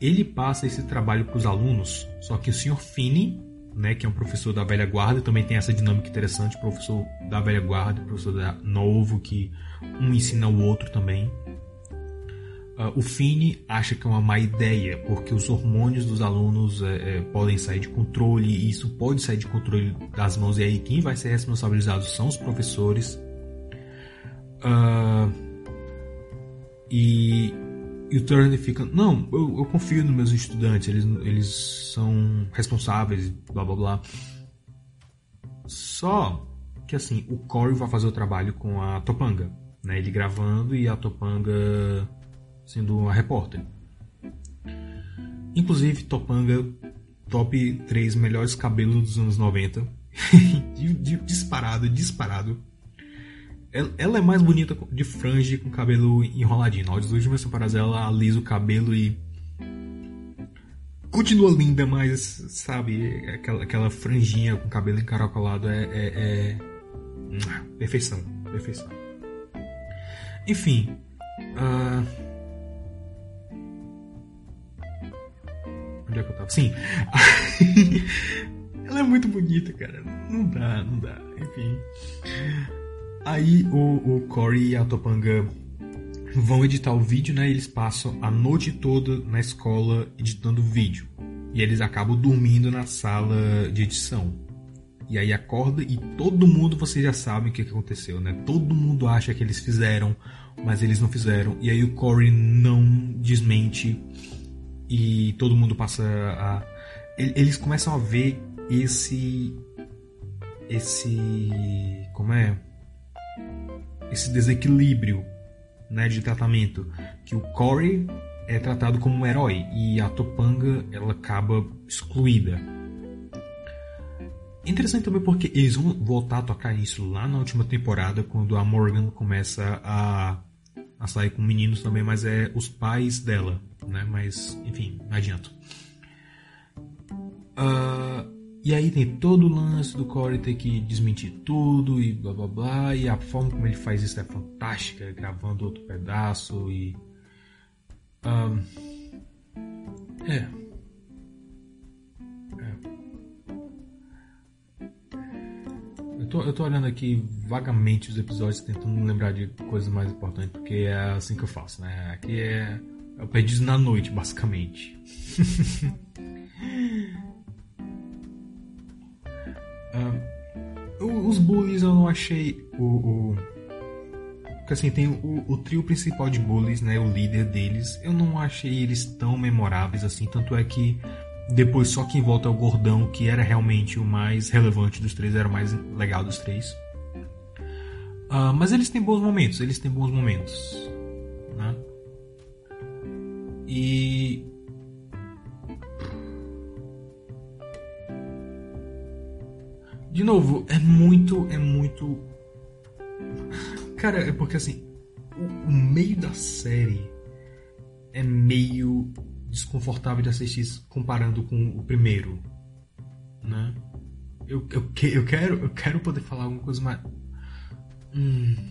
ele passa esse trabalho para os alunos, só que o Sr. Finney, né, que é um professor da velha guarda, também tem essa dinâmica interessante, professor da velha guarda, professor da novo, que um ensina o outro também. Uh, o Fini acha que é uma má ideia, porque os hormônios dos alunos é, é, podem sair de controle, e isso pode sair de controle das mãos, e aí quem vai ser responsabilizado são os professores. Uh, e, e, o Turner fica: Não, eu, eu, confio nos meus estudantes, eles, eles são responsáveis, blá blá blá. Só que assim, o Corey vai fazer o trabalho com a Topanga, né? ele gravando e a Topanga sendo uma repórter. Inclusive, Topanga, top 3 melhores cabelos dos anos 90. <laughs> disparado, disparado. Ela, é mais bonita de franja com cabelo enroladinho. Nas últimas temporadas ela alisa o cabelo e. Continua linda, mas, sabe, aquela, aquela franjinha com cabelo encaracolado é, é, é... Perfeição, perfeição. Enfim. Uh Onde é que eu tava? Sim. <laughs> Ela é muito bonita, cara. Não dá, não dá. Enfim. Aí o, o Corey e a Topanga vão editar o vídeo, né? Eles passam a noite toda na escola editando vídeo. E eles acabam dormindo na sala de edição. E aí acorda e todo mundo, vocês já sabem o que aconteceu, né? Todo mundo acha que eles fizeram, mas eles não fizeram. E aí o Corey não desmente e todo mundo passa a. Eles começam a ver esse. Esse. Como é? Esse desequilíbrio né, de tratamento. Que o Corey é tratado como um herói e a Topanga ela acaba excluída. Interessante também porque eles vão voltar a tocar isso lá na última temporada, quando a Morgan começa a, a sair com meninos também, mas é os pais dela né? Mas, enfim, não adianta. Uh, e aí tem todo o lance do Corey ter que desmentir tudo e blá blá blá. E a forma como ele faz isso é fantástica, gravando outro pedaço e. Um, é. é. Eu tô, eu tô olhando aqui vagamente os episódios, tentando lembrar de coisas mais importantes, porque é assim que eu faço, né? Aqui é o Perdido na Noite, basicamente. <laughs> uh, os bullies eu não achei o. o... Porque assim, tem o, o, trio principal de bullies, né? O líder deles. Eu não achei eles tão memoráveis assim. Tanto é que Depois só quem volta é o Gordão, que era realmente o mais relevante dos três, era o mais legal dos três. Uh, mas eles têm bons momentos, eles têm bons momentos. Né? E. De novo, é muito, é muito. Cara, é porque assim, o, o meio da série é meio desconfortável de assistir comparando com o primeiro, né? Eu, eu, eu, quero, eu quero poder falar alguma coisa mais. Hum.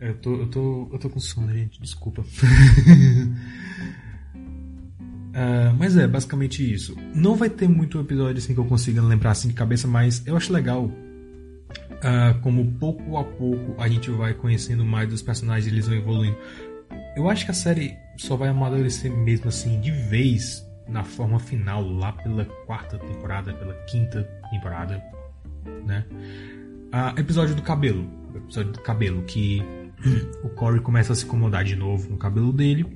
Eu, tô, eu, tô, eu tô com sono, gente, desculpa. Uh, <laughs> mas é basicamente isso. Não vai ter muito episódio assim que eu consiga lembrar assim de cabeça, mas eu acho legal uh, como pouco a pouco a gente vai conhecendo mais dos personagens, eles vão evoluindo. Eu acho que a série só vai amadurecer mesmo assim de vez na forma final, lá pela quarta temporada, pela quinta temporada, né? Uh, episódio do cabelo, episódio do cabelo que o Corey começa a se incomodar de novo com o cabelo dele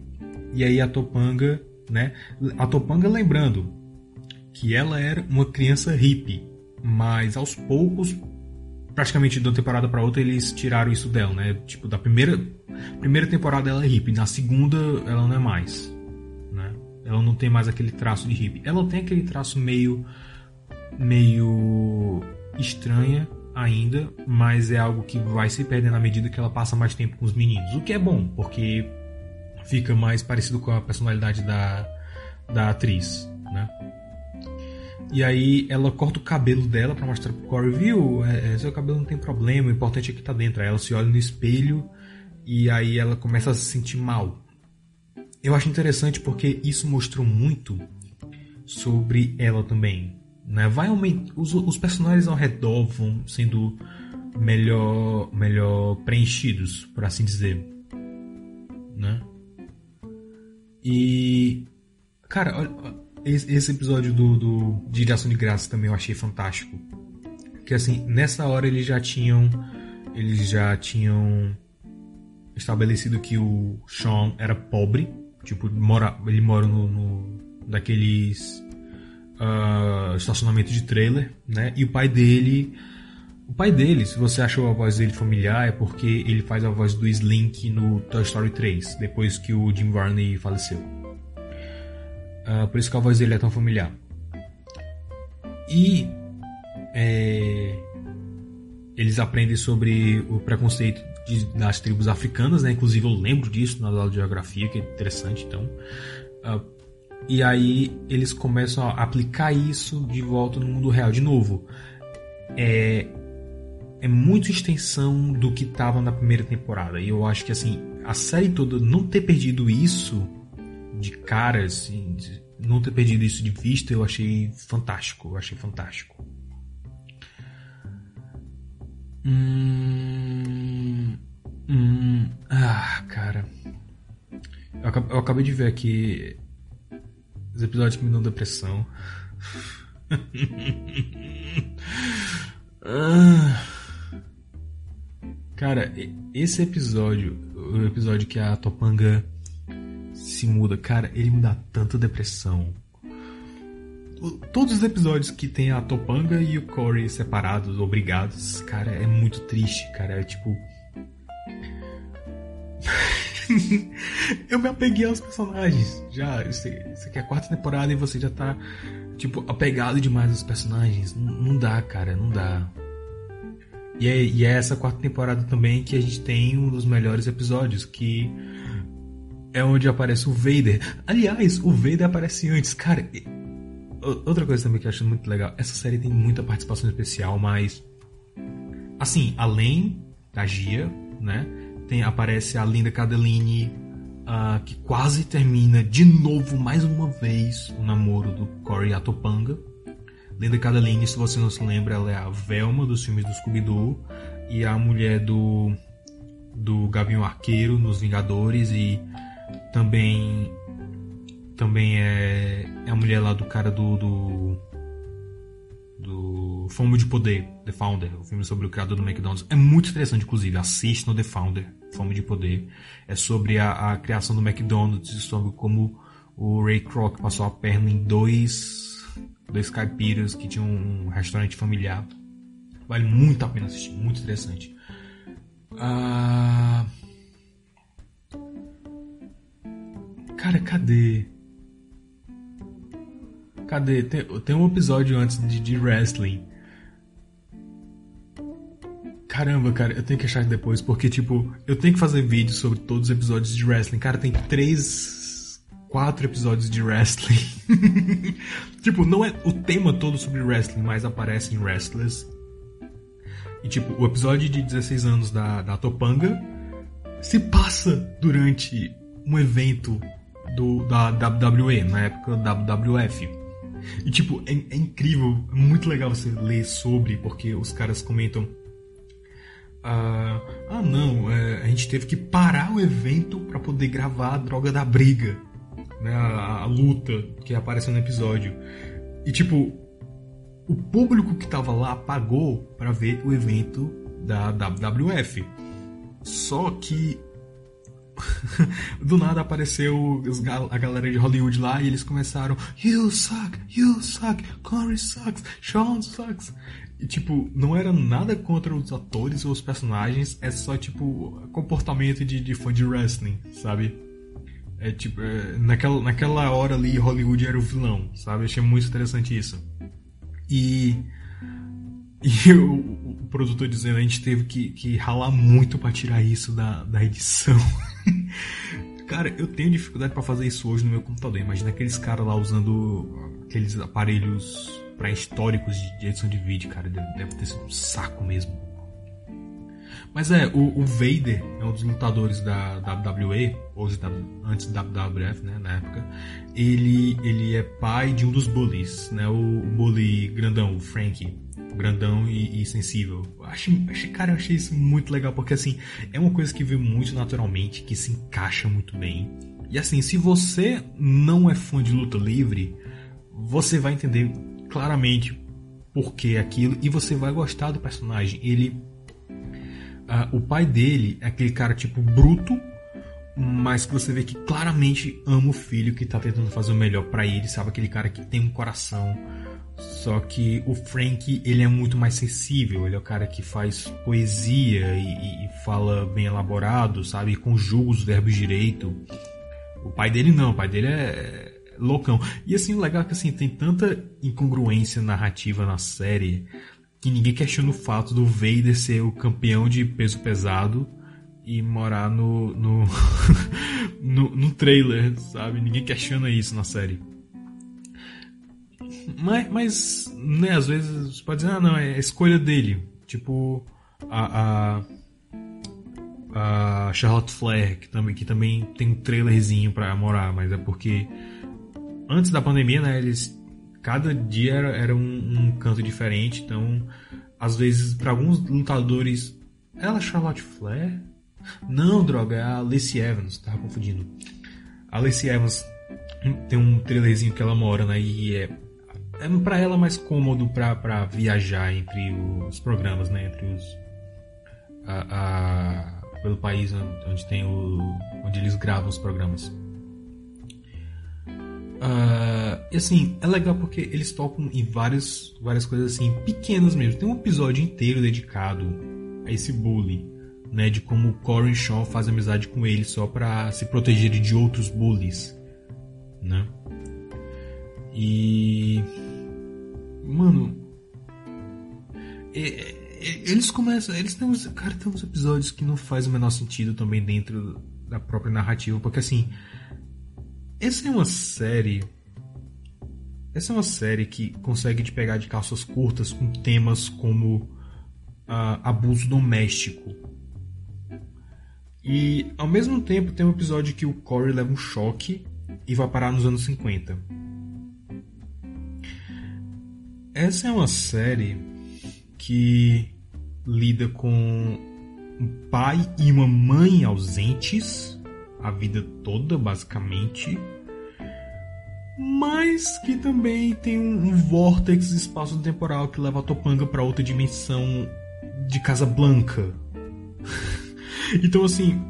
e aí a Topanga, né? A Topanga lembrando que ela era uma criança hippie, mas aos poucos praticamente de uma temporada para outra eles tiraram isso dela, né? Tipo, da primeira primeira temporada ela é hippie, na segunda ela não é mais, né? Ela não tem mais aquele traço de hippie. Ela tem aquele traço meio meio estranha ainda, mas é algo que vai se perdendo à medida que ela passa mais tempo com os meninos, o que é bom, porque fica mais parecido com a personalidade da da atriz, né? E aí ela corta o cabelo dela para mostrar pro Corey, viu? É, é, seu cabelo não tem problema, o importante é que tá dentro. Aí ela se olha no espelho e aí ela começa a se sentir mal. Eu acho interessante porque isso mostrou muito sobre ela também. Né? Vai os, os personagens ao redor vão sendo melhor, melhor preenchidos, por assim dizer. Né? E. Cara, olha, esse episódio do, do de Ação de Graça também eu achei fantástico. Que assim, nessa hora eles já tinham. Eles já tinham estabelecido que o Sean era pobre. Tipo, mora, ele mora no, no daqueles uh, estacionamento de trailer, né? E o pai dele. O pai dele, se você achou a voz dele familiar, é porque ele faz a voz do Slink no Toy Story 3, depois que o Jim Varney faleceu. Uh, por isso que a voz dele é tão familiar. E é, eles aprendem sobre o preconceito de, das tribos africanas, né? Inclusive eu lembro disso na aula de geografia, que é interessante, então. Uh, e aí eles começam a aplicar isso de volta no mundo real. De novo, é, é muito extensão do que estava na primeira temporada. E eu acho que assim, a série toda não ter perdido isso de cara, assim, de não ter perdido isso de vista, eu achei fantástico. Eu achei fantástico. Hum, hum, ah, cara. Eu, acabei de ver aqui os episódios que me dão depressão. <laughs> ah, cara, esse episódio, o episódio que a Topanga se muda. Cara, ele me dá tanta depressão. Todos os episódios que tem a Topanga e o Corey separados, obrigados, cara, é muito triste, cara. É tipo. <laughs> <laughs> eu me apeguei aos personagens. Já, isso aqui é a quarta temporada e você já tá, tipo, apegado demais aos personagens. Não, não dá, cara, não dá. E é, e é essa quarta temporada também que a gente tem um dos melhores episódios, que é onde aparece o Vader. Aliás, o Vader aparece antes. Cara, outra coisa também que eu acho muito legal: essa série tem muita participação especial, mas. Assim, além da Gia, né? Tem, aparece a Linda Cardellini, uh, que quase termina de novo, mais uma vez, o namoro do Corey Atopanga. Linda Cardellini, se você não se lembra, ela é a Velma dos filmes do Scooby-Doo e a mulher do do Gavião Arqueiro nos Vingadores e também também é, é a mulher lá do cara do do, do Fome de Poder, The Founder, o filme sobre o criador do McDonald's. É muito interessante, inclusive. Assistam The Founder, Fome de Poder. É sobre a, a criação do McDonald's sobre como o Ray Kroc passou a perna em dois, dois caipiras que tinham um restaurante familiar. Vale muito a pena assistir, muito interessante. Ah... Cara, cadê? Cadê? Tem, tem um episódio antes de, de wrestling. Caramba, cara, eu tenho que achar depois, porque, tipo, eu tenho que fazer vídeo sobre todos os episódios de wrestling. Cara, tem três, quatro episódios de wrestling. <laughs> tipo, não é o tema todo sobre wrestling, mas aparecem wrestlers. E, tipo, o episódio de 16 anos da, da Topanga se passa durante um evento do, da WWE, na época da WWF. E, tipo, é, é incrível, é muito legal você ler sobre, porque os caras comentam. Ah, ah não, é, a gente teve que parar o evento para poder gravar a droga da briga, né, a, a, luta que apareceu no episódio. E tipo, o público que tava lá pagou para ver o evento da WWF. Só que <laughs> do nada apareceu a galera de Hollywood lá e eles começaram You suck, you suck, Corey sucks, Sean sucks. E tipo, não era nada contra os atores ou os personagens, é só tipo comportamento de, de fã de wrestling, sabe? É tipo, é, naquela, naquela hora ali Hollywood era o vilão, sabe? Eu achei muito interessante isso. E. <laughs> E o, o produtor dizendo, a gente teve que, que ralar muito para tirar isso da, da edição. <laughs> Cara, eu tenho dificuldade para fazer isso hoje no meu computador. Imagina aqueles caras lá usando aqueles aparelhos pré-históricos de edição de vídeo, cara. Deve ter sido um saco mesmo. Mas é, o, o Vader é um dos lutadores da WWE, hoje antes da WWF, né, na época. Ele, ele é pai de um dos bullies, né, o, o bully grandão, o Frankie grandão e, e sensível. Achei, achei, cara, eu achei isso muito legal, porque assim, é uma coisa que vê muito naturalmente, que se encaixa muito bem. E assim, se você não é fã de luta livre, você vai entender claramente por que aquilo e você vai gostar do personagem. Ele. Uh, o pai dele é aquele cara tipo bruto, mas que você vê que claramente ama o filho que tá tentando fazer o melhor para ele, sabe? Aquele cara que tem um coração só que o Frank, ele é muito mais sensível, ele é o cara que faz poesia e, e fala bem elaborado, sabe? Conjuga os verbos direito. O pai dele não, o pai dele é loucão. E assim, o legal é que assim, tem tanta incongruência narrativa na série que ninguém questiona o fato do Vader ser o campeão de peso pesado e morar no, no, <laughs> no, no trailer, sabe? Ninguém questiona isso na série. Mas, mas né, às vezes você pode dizer, ah, não, é a escolha dele. Tipo, a, a, a Charlotte Flair, que também, que também tem um trailerzinho pra morar, mas é porque antes da pandemia, né, eles. Cada dia era, era um, um canto diferente, então às vezes para alguns lutadores. Ela Charlotte Flair? Não, droga, é a Lacey Evans, tava confundindo. A Lacey Evans tem um trailerzinho que ela mora, né? E é é para ela mais cômodo para viajar entre os programas, né? Entre os a, a, pelo país onde tem o onde eles gravam os programas. Uh, e assim, é legal porque eles tocam em várias, várias coisas assim, pequenas mesmo. Tem um episódio inteiro dedicado a esse bully, né? De como o Corin Shaw faz amizade com ele só para se proteger de outros bullies, né? E Mano. Eles começam. Eles têm uns. Cara, tem uns episódios que não faz o menor sentido também dentro da própria narrativa. Porque assim. Essa é uma série. Essa é uma série que consegue te pegar de calças curtas com temas como uh, abuso doméstico. E ao mesmo tempo tem um episódio que o Corey leva um choque e vai parar nos anos 50. Essa é uma série que lida com um pai e uma mãe ausentes a vida toda, basicamente. Mas que também tem um, um vórtice espaço-temporal que leva a Topanga para outra dimensão de Casablanca. <laughs> então, assim,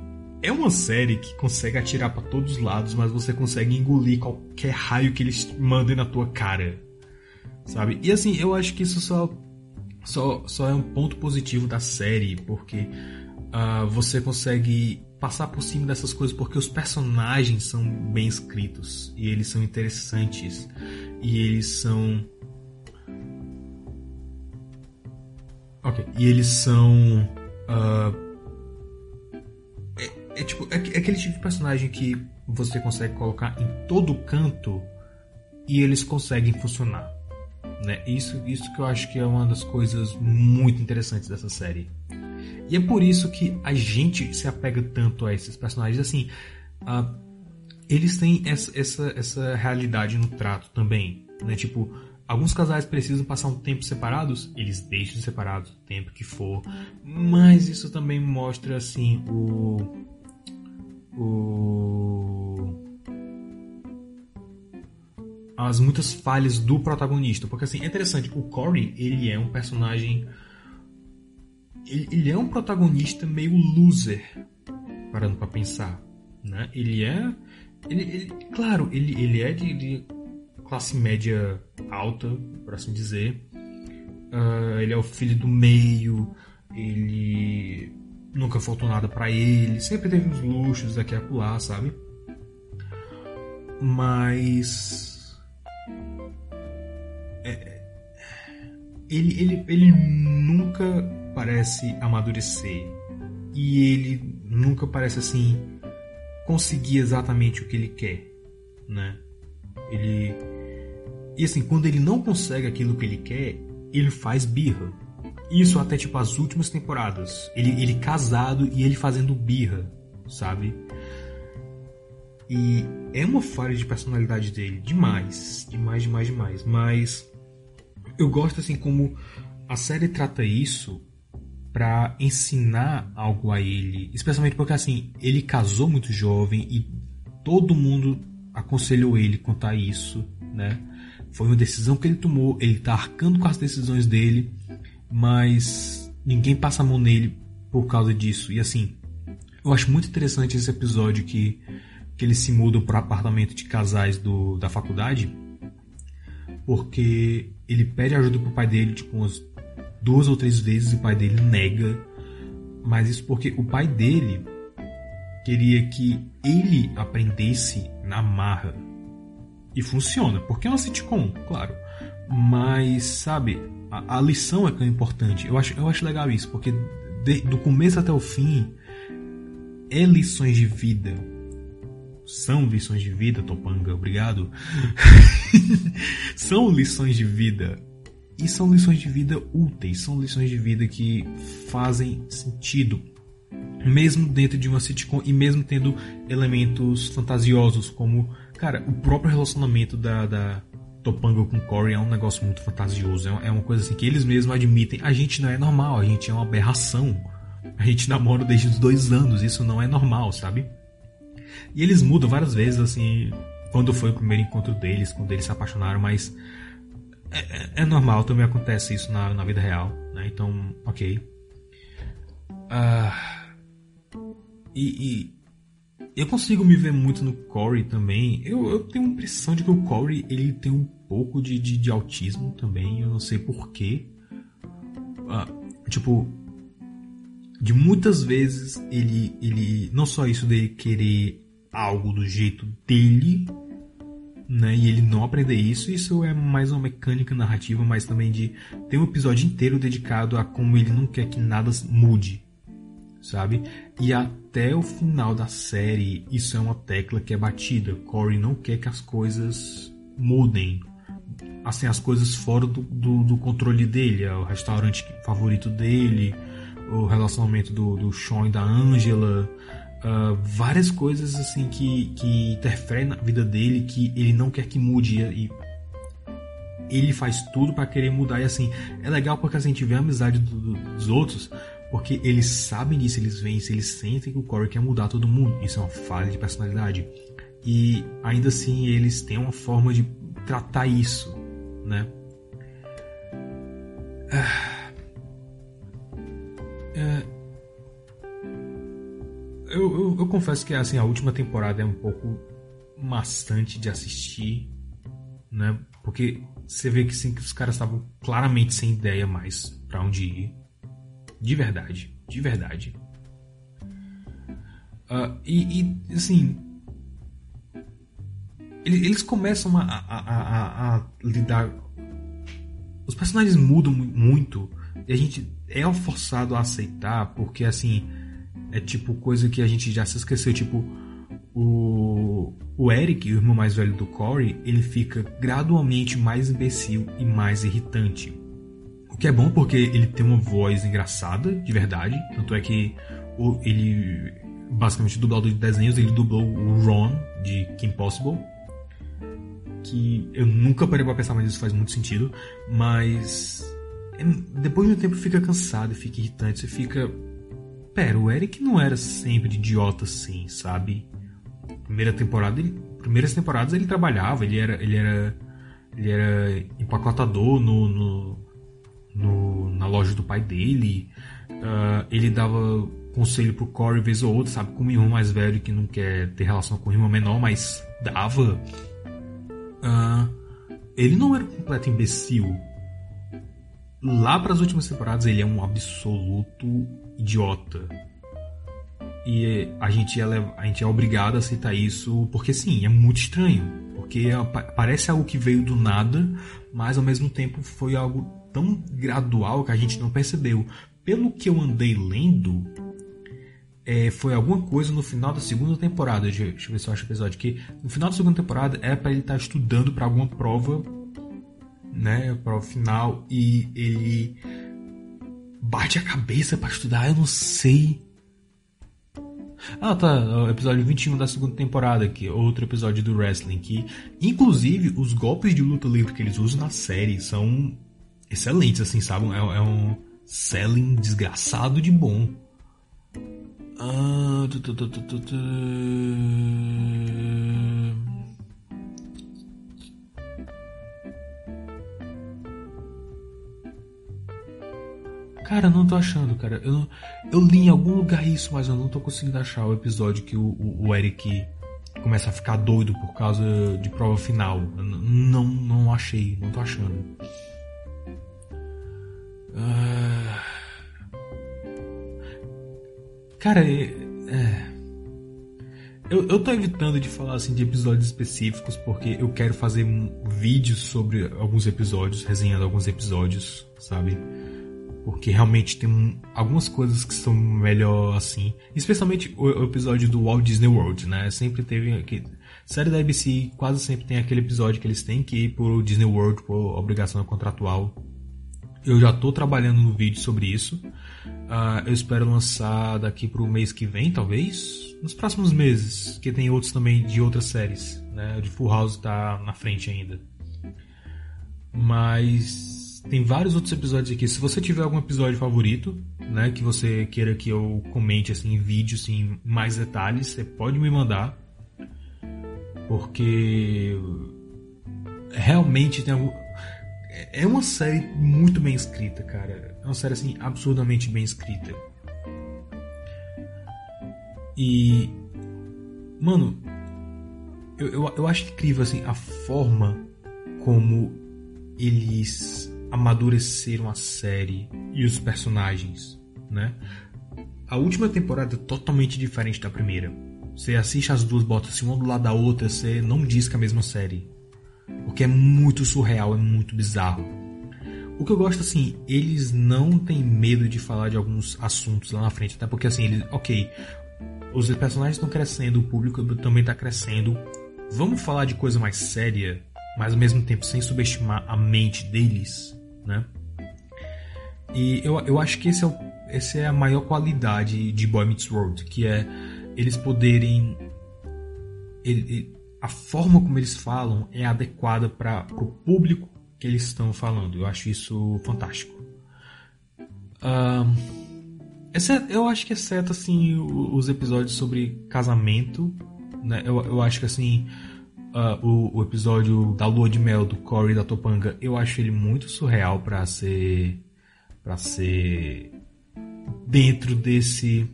é uma série que consegue atirar para todos os lados, mas você consegue engolir qualquer raio que eles mandem na tua cara. Sabe? E assim, eu acho que isso só, só, só é um ponto positivo da série, porque uh, você consegue passar por cima dessas coisas porque os personagens são bem escritos e eles são interessantes e eles são ok e eles são uh, é, é, tipo é, é aquele tipo de personagem que você consegue colocar em todo canto e eles conseguem funcionar né? Isso isso que eu acho que é uma das coisas muito interessantes dessa série e é por isso que a gente se apega tanto a esses personagens. Assim, uh, eles têm essa, essa, essa realidade no trato também. Né? Tipo, alguns casais precisam passar um tempo separados, eles deixam separados o tempo que for. Mas isso também mostra, assim, o. O as muitas falhas do protagonista. Porque assim, é interessante, o Corey, ele é um personagem ele, ele é um protagonista meio loser, parando para pensar, né? Ele é, ele, ele, claro, ele, ele é de, de classe média alta, por assim dizer. Uh, ele é o filho do meio, ele nunca faltou nada para ele, sempre teve uns luxos aqui e acolá, sabe? Mas é, ele, ele, ele nunca parece amadurecer e ele nunca parece assim conseguir exatamente o que ele quer, né? Ele e assim quando ele não consegue aquilo que ele quer, ele faz birra. Isso até tipo as últimas temporadas. Ele, ele casado e ele fazendo birra, sabe? E é uma falha de personalidade dele, demais, demais, demais, demais. Mas eu gosto assim como a série trata isso para ensinar algo a ele, especialmente porque assim, ele casou muito jovem e todo mundo aconselhou ele a isso, né? Foi uma decisão que ele tomou, ele tá arcando com as decisões dele, mas ninguém passa a mão nele por causa disso. E assim, eu acho muito interessante esse episódio que, que eles se mudam para apartamento de casais do, da faculdade, porque ele pede ajuda pro pai dele, tipo, umas duas ou três vezes o pai dele nega, mas isso porque o pai dele queria que ele aprendesse na marra. E funciona, porque é uma sitcom, claro. Mas, sabe, a, a lição é que é importante. Eu acho, eu acho legal isso, porque de, do começo até o fim é lições de vida. São lições de vida, Topanga, obrigado. <laughs> São lições de vida e são lições de vida úteis, são lições de vida que fazem sentido, mesmo dentro de uma sitcom e mesmo tendo elementos fantasiosos, como, cara, o próprio relacionamento da, da Topanga com Corey é um negócio muito fantasioso, é uma coisa assim que eles mesmos admitem, a gente não é normal, a gente é uma aberração. A gente namora desde os dois anos, isso não é normal, sabe? E eles mudam várias vezes, assim, quando foi o primeiro encontro deles, quando eles se apaixonaram, mas é, é, é, normal, também acontece isso na, na vida real, né? Então, ok. Uh, e, e, eu consigo me ver muito no Corey também. Eu, eu tenho a impressão de que o Corey ele tem um pouco de, de, de autismo também. Eu não sei porquê. Uh, ah, tipo, de muitas vezes ele, ele. Não só isso dele querer algo do jeito dele, né? E ele não aprender isso, isso é mais uma mecânica narrativa, mas também de ter um episódio inteiro dedicado a como ele não quer que nada mude, sabe? E até o final da série, isso é uma tecla que é batida. Corey não quer que as coisas mudem. Assim, as coisas fora do, do, do controle dele, é o restaurante favorito dele, o relacionamento do, do Sean e da Angela, uh, várias coisas assim que, que interferem na vida dele que ele não quer que mude e ele faz tudo para querer mudar e assim é legal porque assim, a gente vê a amizade do, do, dos outros porque eles sabem disso, eles veem isso, eles sentem que o Corey quer mudar todo mundo. Isso é uma falha de personalidade. e ainda assim eles têm uma forma de tratar isso, né? Ah, é, eu, eu, eu, confesso que assim a última temporada é um pouco maçante de assistir, né? Porque você vê que sim que os caras estavam claramente sem ideia mais para onde ir, de verdade, de verdade. Uh, e, e, assim eles começam a, a, a, a, lidar. Os personagens mudam muito e a gente é forçado a aceitar porque assim é tipo coisa que a gente já se esqueceu. Tipo, o, o Eric, o irmão mais velho do Corey, ele fica gradualmente mais imbecil e mais irritante. O que é bom porque ele tem uma voz engraçada, de verdade. Tanto é que o, ele, basicamente, dublador de desenhos, ele dublou o Ron de Kim Possible que eu nunca parei pra pensar, mas isso faz muito sentido. Mas é, depois de um tempo fica cansado, fica irritante, você fica. Pera, o Eric não era sempre idiota assim, sabe? Primeira temporada, ele, primeiras temporadas ele trabalhava, ele era, ele era, ele era empacotador no, no, no na loja do pai dele. Uh, ele dava conselho pro Corey vez ou outra, sabe? Como um irmão mais velho que não quer ter relação com o irmão menor, mas dava. Uh, ele não era um completo imbecil. Lá para as últimas temporadas ele é um absoluto idiota. E a gente, é, a gente é obrigado a aceitar isso porque sim, é muito estranho. Porque parece algo que veio do nada, mas ao mesmo tempo foi algo tão gradual que a gente não percebeu. Pelo que eu andei lendo, é, foi alguma coisa no final da segunda temporada. Deixa, deixa eu ver se eu acho o episódio aqui. No final da segunda temporada é para ele estar tá estudando para alguma prova, né? Prova final. E ele bate a cabeça para estudar. Eu não sei. Ah, tá. O episódio 21 da segunda temporada aqui. Outro episódio do wrestling. Que, inclusive, os golpes de luta livre que eles usam na série são excelentes, assim, sabe? É, é um selling desgraçado de bom. Ah, tu, tu, tu, Cara, não tô achando, cara. Eu, não, eu li em algum lugar isso, mas eu não tô conseguindo achar o episódio que o, o, o Eric começa a ficar doido por causa de prova final. Eu não, não achei, não tô achando. Ah. Cara, é. Eu, eu tô evitando de falar assim de episódios específicos porque eu quero fazer vídeos sobre alguns episódios, resenhando alguns episódios, sabe? Porque realmente tem algumas coisas que são melhor assim. Especialmente o, episódio do Walt Disney World, né? Sempre teve aquele. Série da ABC quase sempre tem aquele episódio que eles têm que ir pro Disney World por obrigação contratual. Eu já tô trabalhando no vídeo sobre isso. Uh, eu espero lançar daqui pro mês que vem, talvez. Nos próximos meses, que tem outros também de outras séries. Né? O de Full House tá na frente ainda. Mas tem vários outros episódios aqui. Se você tiver algum episódio favorito, né, que você queira que eu comente assim em vídeo, assim, mais detalhes, você pode me mandar. Porque realmente tem algum é uma série muito bem escrita, cara. É uma série assim absurdamente bem escrita. E mano, eu, eu, eu acho incrível assim a forma como eles amadureceram a série e os personagens, né? A última temporada é totalmente diferente da primeira. Você assiste as duas, bota assim uma do lado da outra, você não diz que é a mesma série. Porque é muito surreal, é muito bizarro. O que eu gosto, assim, eles não têm medo de falar de alguns assuntos lá na frente. Até porque, assim, eles, ok, os personagens estão crescendo, o público também está crescendo. Vamos falar de coisa mais séria, mas ao mesmo tempo sem subestimar a mente deles, né? E eu, eu acho que esse é, o, essa é a maior qualidade de Boy Meets World, que é eles poderem. Ele, a forma como eles falam é adequada para o público que eles estão falando. Eu acho isso fantástico. Uh, exceto, eu acho que exceto assim os episódios sobre casamento, Né? Eu, eu acho que assim. Uh, o, o, episódio da lua de mel do Corey da Topanga, eu acho ele muito surreal para ser para ser dentro desse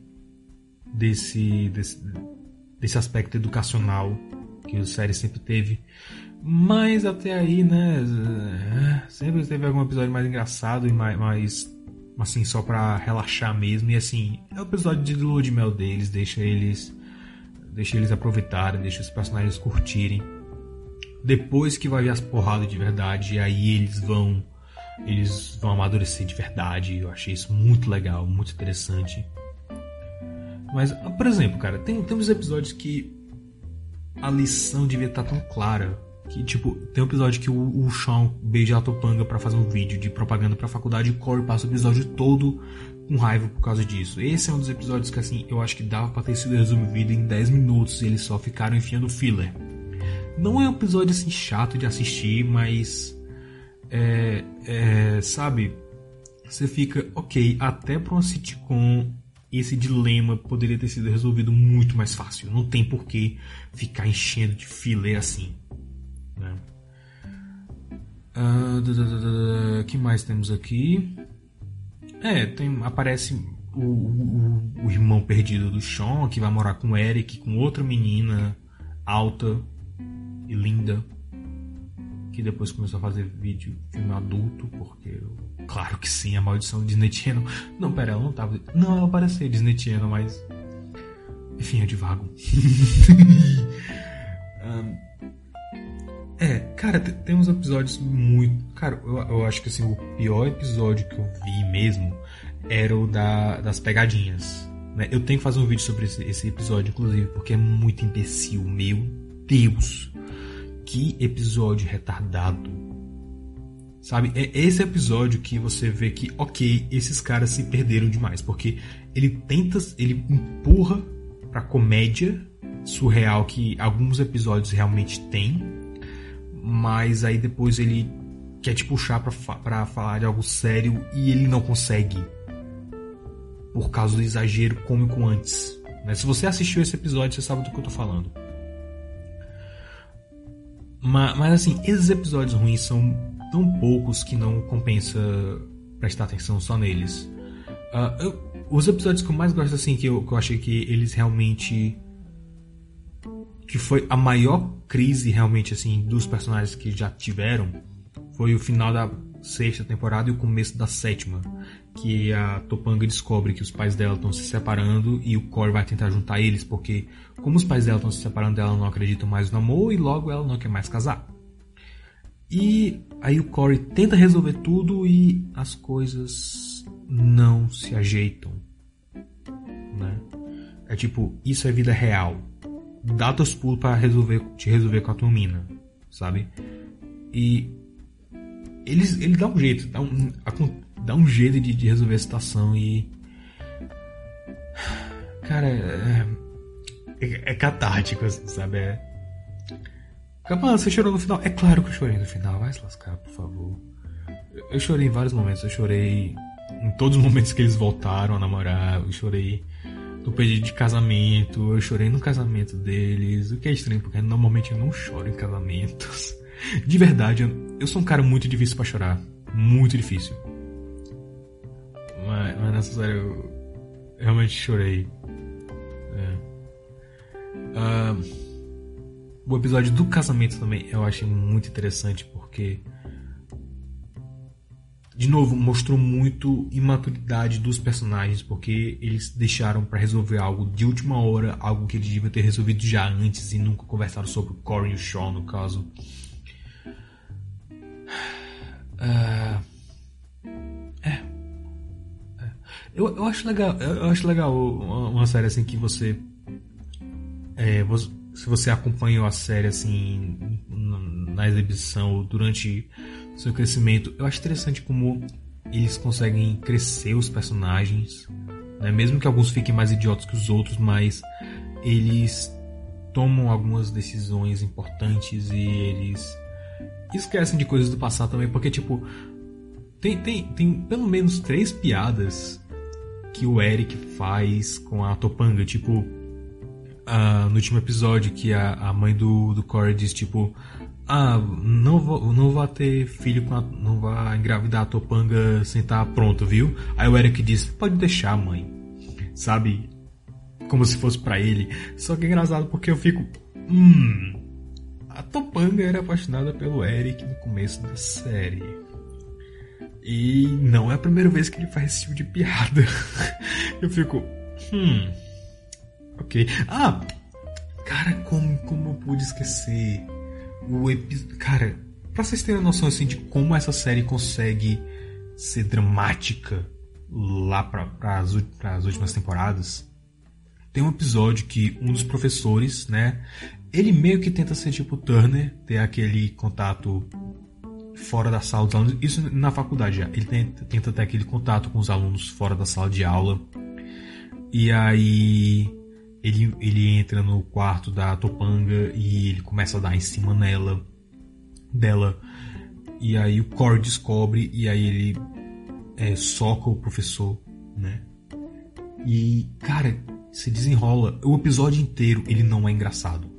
desse, desse desse aspecto educacional que a série sempre teve. Mas até aí, né, é, sempre teve algum episódio mais engraçado e mais, mais assim, só pra relaxar mesmo. E assim, é o episódio de lua de mel deles, deixa eles deixa eles aproveitarem, deixa os personagens curtirem. Depois que vai ver as porradas de verdade, aí eles vão eles vão amadurecer de verdade. Eu achei isso muito legal, muito interessante. Mas, por exemplo, cara, tem, tem uns episódios que a lição devia estar tão clara. Que, tipo, tem um episódio que o, o Sean beija a Topanga para fazer um vídeo de propaganda pra faculdade e Corey passa o episódio todo com raiva por causa disso. Esse é um dos episódios que, assim, eu acho que dava pra ter sido resumido em 10 minutos e eles só ficaram enfiando filler. Não é um episódio, assim, chato de assistir, mas. É, é, sabe? Você fica, ok, até pra uma sitcom esse dilema poderia ter sido resolvido muito mais fácil. Não tem por que ficar enchendo de filler assim. Né? Uh, que mais temos aqui? É, tem, aparece o, o, o, irmão perdido do Sean, que vai morar com o Eric, com outra menina alta e linda, que depois começou a fazer vídeo, filme adulto, porque, claro que sim, a maldição Disney Channel. Não, pera, ela não tava. Não, ela parecia Disney Channel, mas. Enfim, eu divago. <laughs> <laughs> um, É, cara, tem uns episódios muito. Cara, eu, eu, acho que assim, o pior episódio que eu vi mesmo era o da, das pegadinhas. Né? Eu tenho que fazer um vídeo sobre esse, esse episódio, inclusive, porque é muito imbecil. Meu Deus! Que episódio retardado. Sabe? É esse episódio que você vê que, ok, esses caras se perderam demais. Porque ele tenta. Ele empurra pra comédia surreal que alguns episódios realmente têm mas aí depois ele quer te puxar para falar de algo sério e ele não consegue por causa do exagero cômico antes. Né? Se você assistiu esse episódio, você sabe do que eu tô falando. Mas, mas assim, esses episódios ruins são tão poucos que não compensa prestar atenção só neles. Uh, eu, os episódios que eu mais gosto, assim, que eu, que eu achei que eles realmente que foi a maior crise realmente assim dos personagens que já tiveram foi o final da sexta temporada e o começo da sétima, que a Topanga descobre que os pais dela estão se separando e o Corey vai tentar juntar eles porque como os pais dela estão se separando, ela não acredita mais no amor e logo ela não quer mais casar. E aí o Corey tenta resolver tudo e as coisas não se ajeitam, né? É tipo, isso é vida real dá teus pulos pra resolver, te resolver com a tua mina, sabe? E eles, ele dá um jeito, dá um, dá um jeito de, de resolver a situação e. Cara, é, é, é catártico, assim, sabe? É. Capaz, você chorou no final? É claro que eu chorei no final, vai se lascar, por favor. Eu chorei em vários momentos, eu chorei em todos os <laughs> momentos que eles voltaram a namorar, eu chorei no pedido de casamento, eu chorei no casamento deles, o que é estranho, porque normalmente eu não choro em casamentos. De verdade, eu sou um cara muito difícil para chorar. Muito difícil. Mas, mas nessa série eu realmente chorei. É. Uh, o episódio do casamento também eu achei muito interessante porque de novo, mostrou muito imaturidade dos personagens, porque eles deixaram para resolver algo de última hora, algo que eles deviam ter resolvido já antes e nunca conversaram sobre o Corey e o Shaw, no caso. Uh, é. Eu, eu acho legal, eu acho legal uma, uma série assim que você, é, você, se você acompanhou a série assim na exibição durante seu crescimento. Eu acho interessante como eles conseguem crescer os personagens, né? mesmo que alguns fiquem mais idiotas que os outros, mas eles tomam algumas decisões importantes e eles esquecem de coisas do passado também, porque tipo tem, tem, tem pelo menos três piadas que o Eric faz com a Topanga, tipo uh, no último episódio que a, a mãe do, do Corey diz tipo ah, não vou, não vou ter filho com a, não vai engravidar a Topanga sem estar pronto, viu? Aí o Eric diz, pode deixar, mãe. Sabe? Como se fosse para ele. Só que é engraçado porque eu fico, hum, a Topanga era apaixonada pelo Eric no começo da série. E não é a primeira vez que ele faz esse tipo de piada. <laughs> eu fico, hum, ok. Ah, cara, como, como eu pude esquecer? O episódio. Cara, pra vocês terem noção assim, de como essa série consegue ser dramática lá para as últimas temporadas, tem um episódio que um dos professores, né? Ele meio que tenta ser tipo Turner, ter aquele contato fora da sala dos alunos. Isso na faculdade já. Ele tenta, tenta ter aquele contato com os alunos fora da sala de aula. E aí ele, ele entra no quarto da Topanga e ele começa a dar em cima nela, dela. E aí o Corey descobre e aí ele é, soca o professor, né? E, cara, se desenrola. O episódio inteiro ele não é engraçado.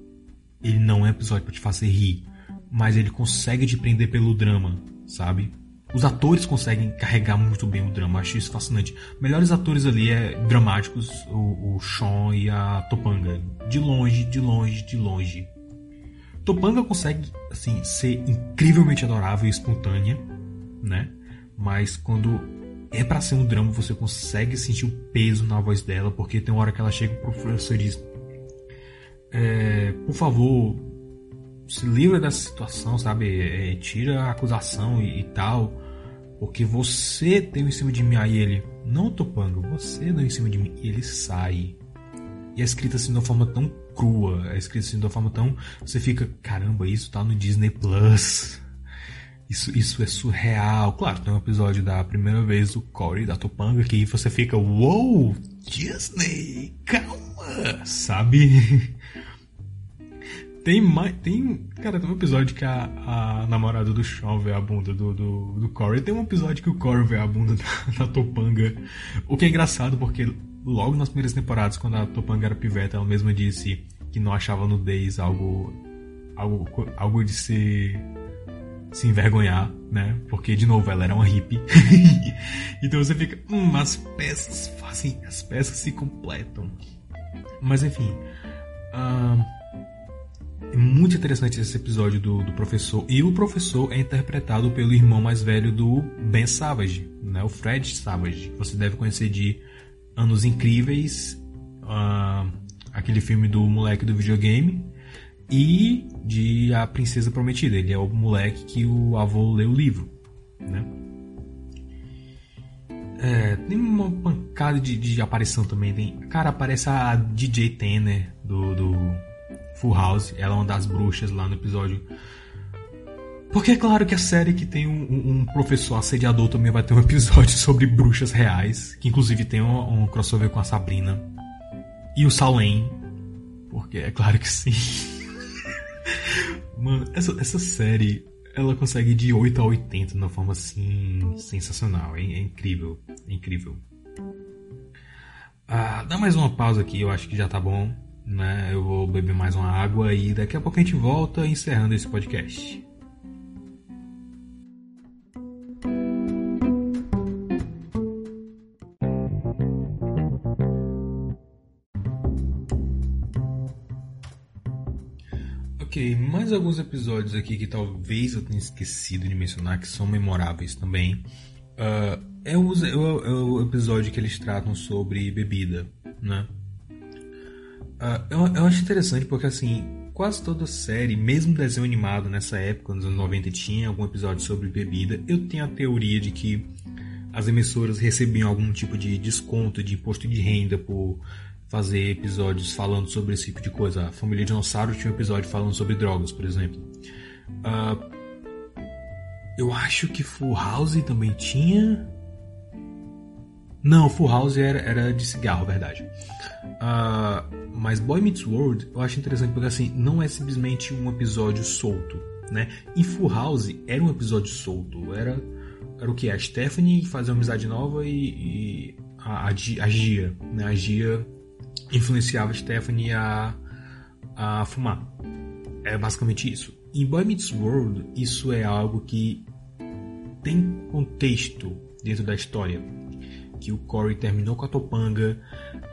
Ele não é episódio para te fazer rir. Mas ele consegue te prender pelo drama, sabe? Os atores conseguem carregar muito bem o drama, acho isso fascinante. Melhores atores ali é dramáticos, o, o Sean e a Topanga. De longe, de longe, de longe. Topanga consegue, assim, ser incrivelmente adorável e espontânea, né? Mas quando é para ser um drama, você consegue sentir o peso na voz dela, porque tem uma hora que ela chega pro professor e diz: é, Por favor, se livra dessa situação, sabe? É, tira a acusação e, e, tal. Porque você tem em cima de mim. Aí ele, não Topanga, você deu em cima de mim. E ele sai. E é escrita assim de uma forma tão crua. É escrita assim de uma forma tão. Você fica, caramba, isso tá no Disney Plus. Isso, isso é surreal. Claro, tem um episódio da primeira vez do Corey da Topanga que você fica, uou, Disney, calma, sabe? <laughs> Tem mais. Tem. Cara, tem um episódio que a, a namorada do Sean vê a bunda do, do, do Corey. Tem um episódio que o Corey vê a bunda <laughs> da, da Topanga. O que é engraçado porque logo nas primeiras temporadas, quando a Topanga era piveta, ela mesma disse que não achava nudez algo. algo, algo de se. se envergonhar, né? Porque, de novo, ela era uma hippie. <laughs> então você fica. Hum, as peças fazem. as peças se completam. Mas enfim. Uh, é muito interessante esse episódio do, do, professor. E o professor é interpretado pelo irmão mais velho do Ben Savage, né? o Fred Savage. Você deve conhecer de Anos Incríveis, uh, aquele filme do moleque do videogame, e de A Princesa Prometida. Ele é o moleque que o avô lê o livro. Né? É, tem uma pancada de, de aparição também. Tem, cara, aparece a DJ Tanner do, do Full House, ela é uma das bruxas lá no episódio. Porque é claro que a série que tem um, um, professor assediador também vai ter um episódio <laughs> sobre bruxas reais, que inclusive tem um, um crossover com a Sabrina. E o Salem, porque é claro que sim. <laughs> Mano, essa, essa série, ela consegue de 8 a 80 de uma forma assim sensacional. É, é incrível, é incrível. Ah, dá mais uma pausa aqui, eu acho que já tá bom né? Eu vou beber mais uma água e daqui a pouco a gente volta encerrando esse podcast. Ok, mais alguns episódios aqui que talvez eu tenha esquecido de mencionar que são memoráveis também. Uh, é, o, é, o, é o episódio que eles tratam sobre bebida, né? Uh, eu, eu acho interessante porque, assim, quase toda série, mesmo desenho animado nessa época, nos anos 90, tinha algum episódio sobre bebida. Eu tenho a teoria de que as emissoras recebiam algum tipo de desconto de imposto de renda por fazer episódios falando sobre esse tipo de coisa. A família Dinossauro tinha um episódio falando sobre drogas, por exemplo. Uh, eu acho que Full House também tinha. Não, Full House era, era de cigarro, verdade. Uh, mas Boy Meets World eu acho interessante porque assim, não é simplesmente um episódio solto, né? Em Full House era um episódio solto, era, era o que? A Stephanie fazer uma amizade nova e, e a, a, a Gia, né? A Gia influenciava Stephanie a, a fumar. É basicamente isso. Em Boy Meets World, isso é algo que tem contexto dentro da história. Que o Corey terminou com a Topanga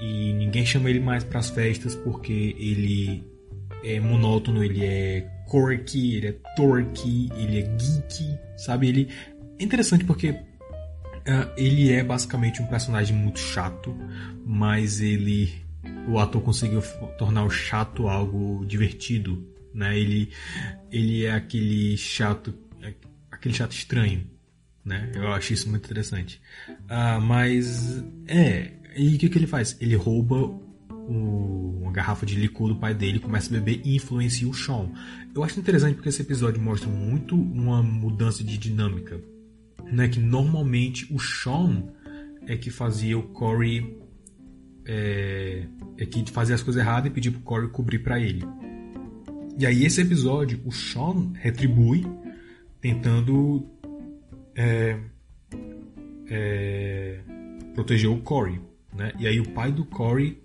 e ninguém chama ele mais para as festas porque ele é monótono, ele é quirky, ele é torque, ele é geek, sabe? Ele é interessante porque uh, ele é basicamente um personagem muito chato, mas ele o ator conseguiu tornar o chato algo divertido, né? Ele ele é aquele chato, aquele chato estranho, né? Eu acho isso muito interessante. Uh, mas é, e o que, que ele faz? Ele rouba o, uma garrafa de licor do pai dele, começa a beber e influencia o Sean. Eu acho interessante porque esse episódio mostra muito uma mudança de dinâmica, né? Que normalmente o Sean é que fazia o Corey é, é que fazia as coisas erradas e pedia pro Corey cobrir para ele. E aí esse episódio o Sean retribui tentando é, é, proteger o Corey. Né? E aí o pai do Corey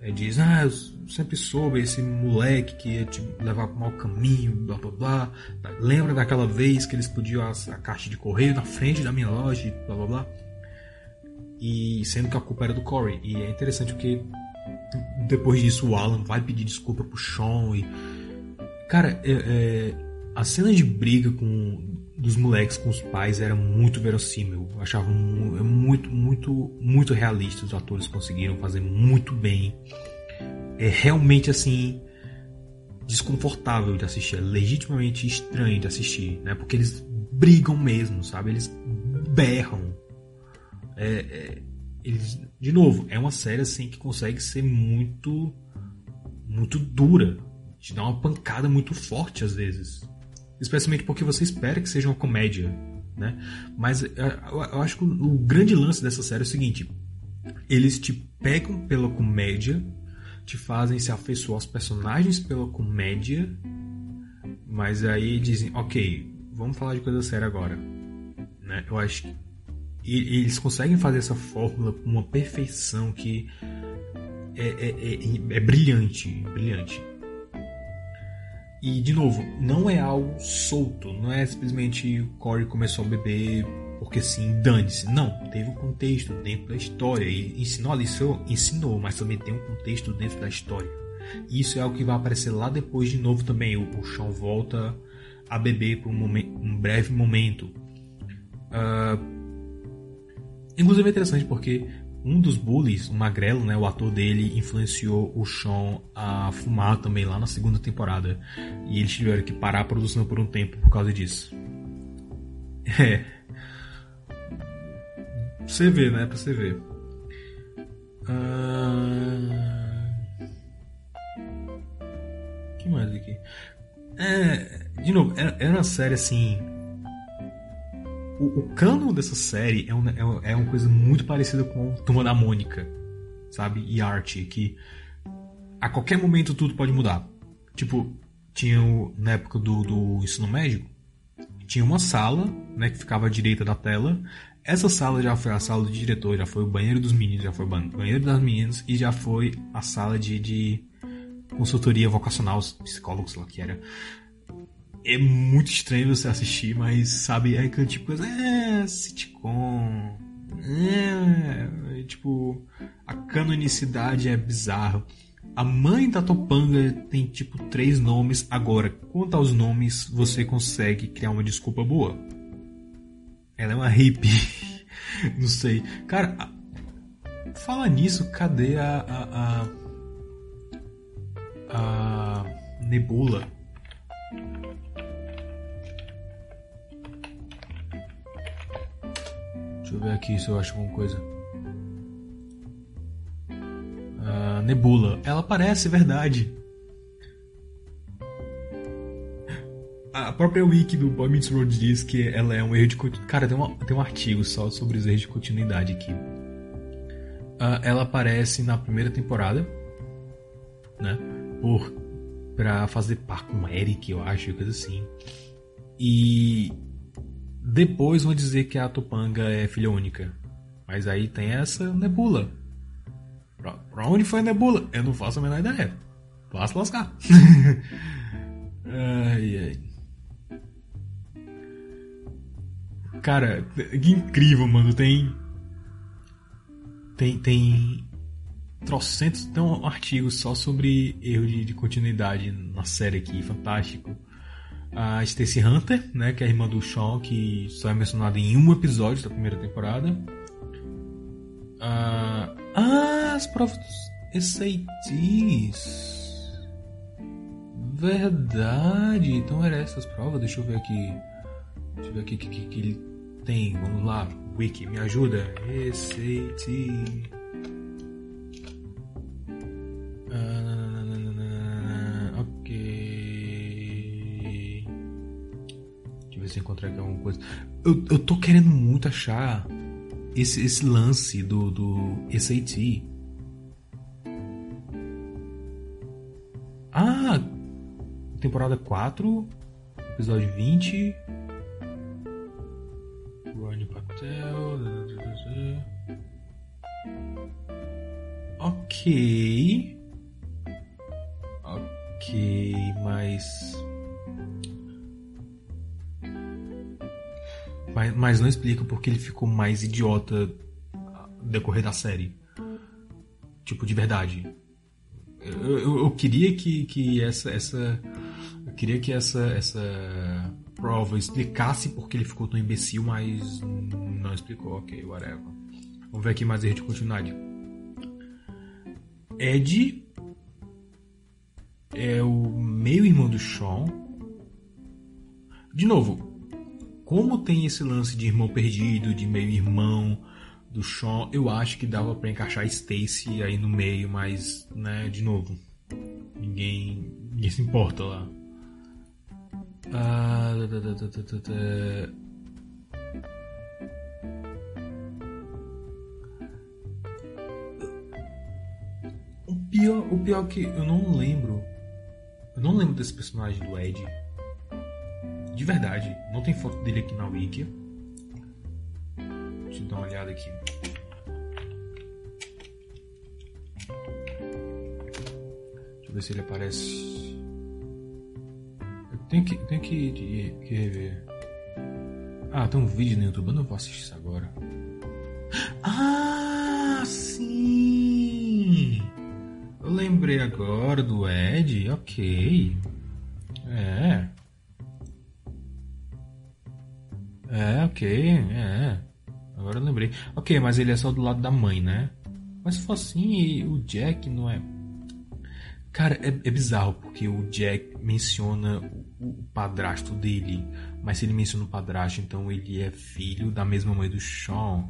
é, diz: Ah, eu sempre soube esse moleque que ia te levar para o mau caminho, blá blá blá. Lembra daquela vez que ele explodiu a, a caixa de correio na frente da minha loja, blá blá blá. E sendo que a culpa era do Corey. E é interessante porque depois disso o Alan vai pedir desculpa pro Sean e. Cara, é, é, a cena de briga com dos moleques com os pais era muito verossímil. Eu achava é muito, muito, muito realista. Os atores conseguiram fazer muito bem. É realmente assim desconfortável de assistir, é legitimamente estranho de assistir, né? Porque eles brigam mesmo, sabe? Eles berram. É, é, eles, de novo, é uma série assim que consegue ser muito, muito dura, te dá uma pancada muito forte às vezes especialmente porque você espera que seja uma comédia, né? Mas é, eu acho que o grande lance dessa série é o seguinte: eles te pegam pela comédia, te fazem se afeiçoar aos personagens pela comédia, mas aí dizem, ok, vamos falar de coisa séria agora, né? Eu acho que eles conseguem fazer essa fórmula com uma perfeição que é, é, é, é brilhante, brilhante. E, de novo, não é algo solto, não é simplesmente o Corey começou a beber porque sim, dane-se. Não, teve um contexto dentro da história e ensinou a lição, ensinou, mas também tem um contexto dentro da história. E isso é algo que vai aparecer lá depois de novo também. O, o Sean volta a beber por um, momento, um breve momento. Uh, inclusive é interessante porque um dos bullies, o Magrelo, né, o ator dele, influenciou o Sean a fumar também lá na segunda temporada. E eles tiveram que parar a produção por um tempo por causa disso. <laughs> É. Você vê, né? Pra você ver. Ah... que mais aqui? É, de novo, era uma série assim o, o cano dessa série é, um, é, é uma coisa muito parecida com Turma da Mônica, sabe? E Arte, que a qualquer momento tudo pode mudar. Tipo, tinha o, na época do, do ensino médio, tinha uma sala, né, que ficava à direita da tela. Essa sala já foi a sala do diretor, já foi o banheiro dos meninos, já foi o banheiro das meninas e já foi a sala de, de consultoria vocacional, psicólogos lá que era é muito estranho você assistir, mas sabe, é aquele tipo é, sitcom, é, tipo, a canonicidade é bizarra. A mãe da Topanga tem tipo três nomes. Agora, quanto aos nomes, você consegue criar uma desculpa boa? Ela é uma hippie. <laughs> Não sei. Cara, fala nisso, cadê a. a, a, a Nebula? Deixa eu ver aqui se eu acho alguma coisa. Uh, Nebula. Ela parece verdade. A própria wiki do Boy Meets World diz que ela é um erro de continuidade. Cara, tem, uma, tem um artigo só sobre os erros de continuidade aqui. Uh, ela aparece na primeira temporada, né? Por para fazer par com Eric, eu acho, coisa assim. E depois vão dizer que a Topanga é filha única. Mas aí tem essa nebula. Pra, pra onde foi a nebula? Eu não faço a menor ideia. Faço lascar. <laughs> ai, ai. Cara, que incrível, mano. Tem. Tem. Tem. Trocentos. Tem um artigo só sobre erro de, de continuidade na série aqui. Fantástico. A Stacy Hunter, né? Que é a irmã do Sean, que só é mencionada em um episódio da primeira temporada. Ah, as provas SATs. Verdade. Então era essas provas. Deixa eu ver aqui. Deixa eu ver aqui o que, que, que, ele tem. Vamos lá. Wiki, me ajuda. SAT. Ver se encontrar aqui alguma coisa. Eu, eu tô querendo muito achar esse, esse lance do, do SAT. Ah, temporada 4, episódio 20. Ronnie Patel. Ok. Ok, mas. Mas, não explica porque ele ficou mais idiota decorrer da série. Tipo, de verdade. Eu, eu, eu, queria que, que essa, essa. Eu queria que essa, essa prova explicasse porque ele ficou tão imbecil, mas não explicou. Ok, whatever. Vamos ver aqui mais erro de continuidade. Ed é o meio irmão do Sean. De novo, como tem esse lance de irmão perdido, de meio irmão do Sean, eu acho que dava para encaixar Stacy aí no meio, mas, né, de novo, ninguém, ninguém se importa lá. Ah, o pior, o pior que eu não lembro. Eu não lembro desse personagem do Ed. De verdade, não tem foto dele aqui na wiki. Deixa eu dar uma olhada aqui. Deixa eu ver se ele aparece. Tenho que, que, que, que rever. Ah, tem um vídeo no YouTube, eu não vou assistir isso agora. Ah, sim! Eu lembrei agora do Ed, ok. É. ok, é. Agora eu lembrei. Ok, mas ele é só do lado da mãe, né? Mas se for assim, o Jack não é. Cara, é, é bizarro, porque o Jack menciona o, o, padrasto dele. Mas se ele menciona o padrasto, então ele é filho da mesma mãe do Sean.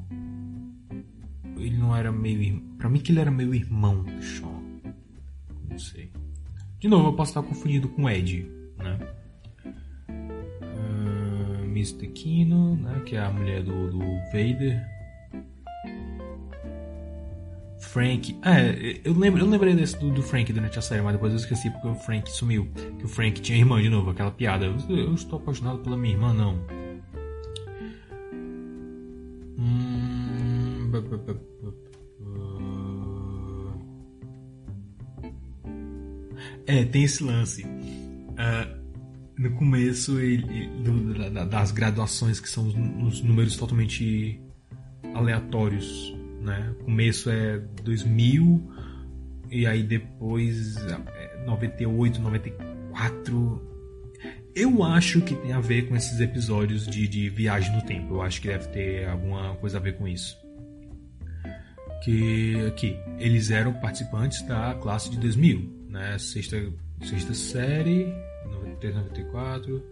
Ele não era meio. Pra mim, que ele era meio irmão do Sean. Não sei. De novo, eu posso estar confundido com Ed, Mr. Kino, né, que é a mulher do, do Vader. Frank. É, eu, lembro, eu lembrei desse do, do, Frank durante a série, mas depois eu esqueci porque o Frank sumiu. Que o Frank tinha irmã de novo, aquela piada. Eu, eu estou apaixonado pela minha irmã, não. Hum, é, tem esse lance. Uh, no começo ele, do, das graduações que são os números totalmente aleatórios, né? O começo é 2000 e aí depois 98, é 94. Eu acho que tem a ver com esses episódios de, de viagem no tempo. Eu acho que deve ter alguma coisa a ver com isso. Que aqui eles eram participantes da classe de 2000, né? Sexta, sexta série 93, 94,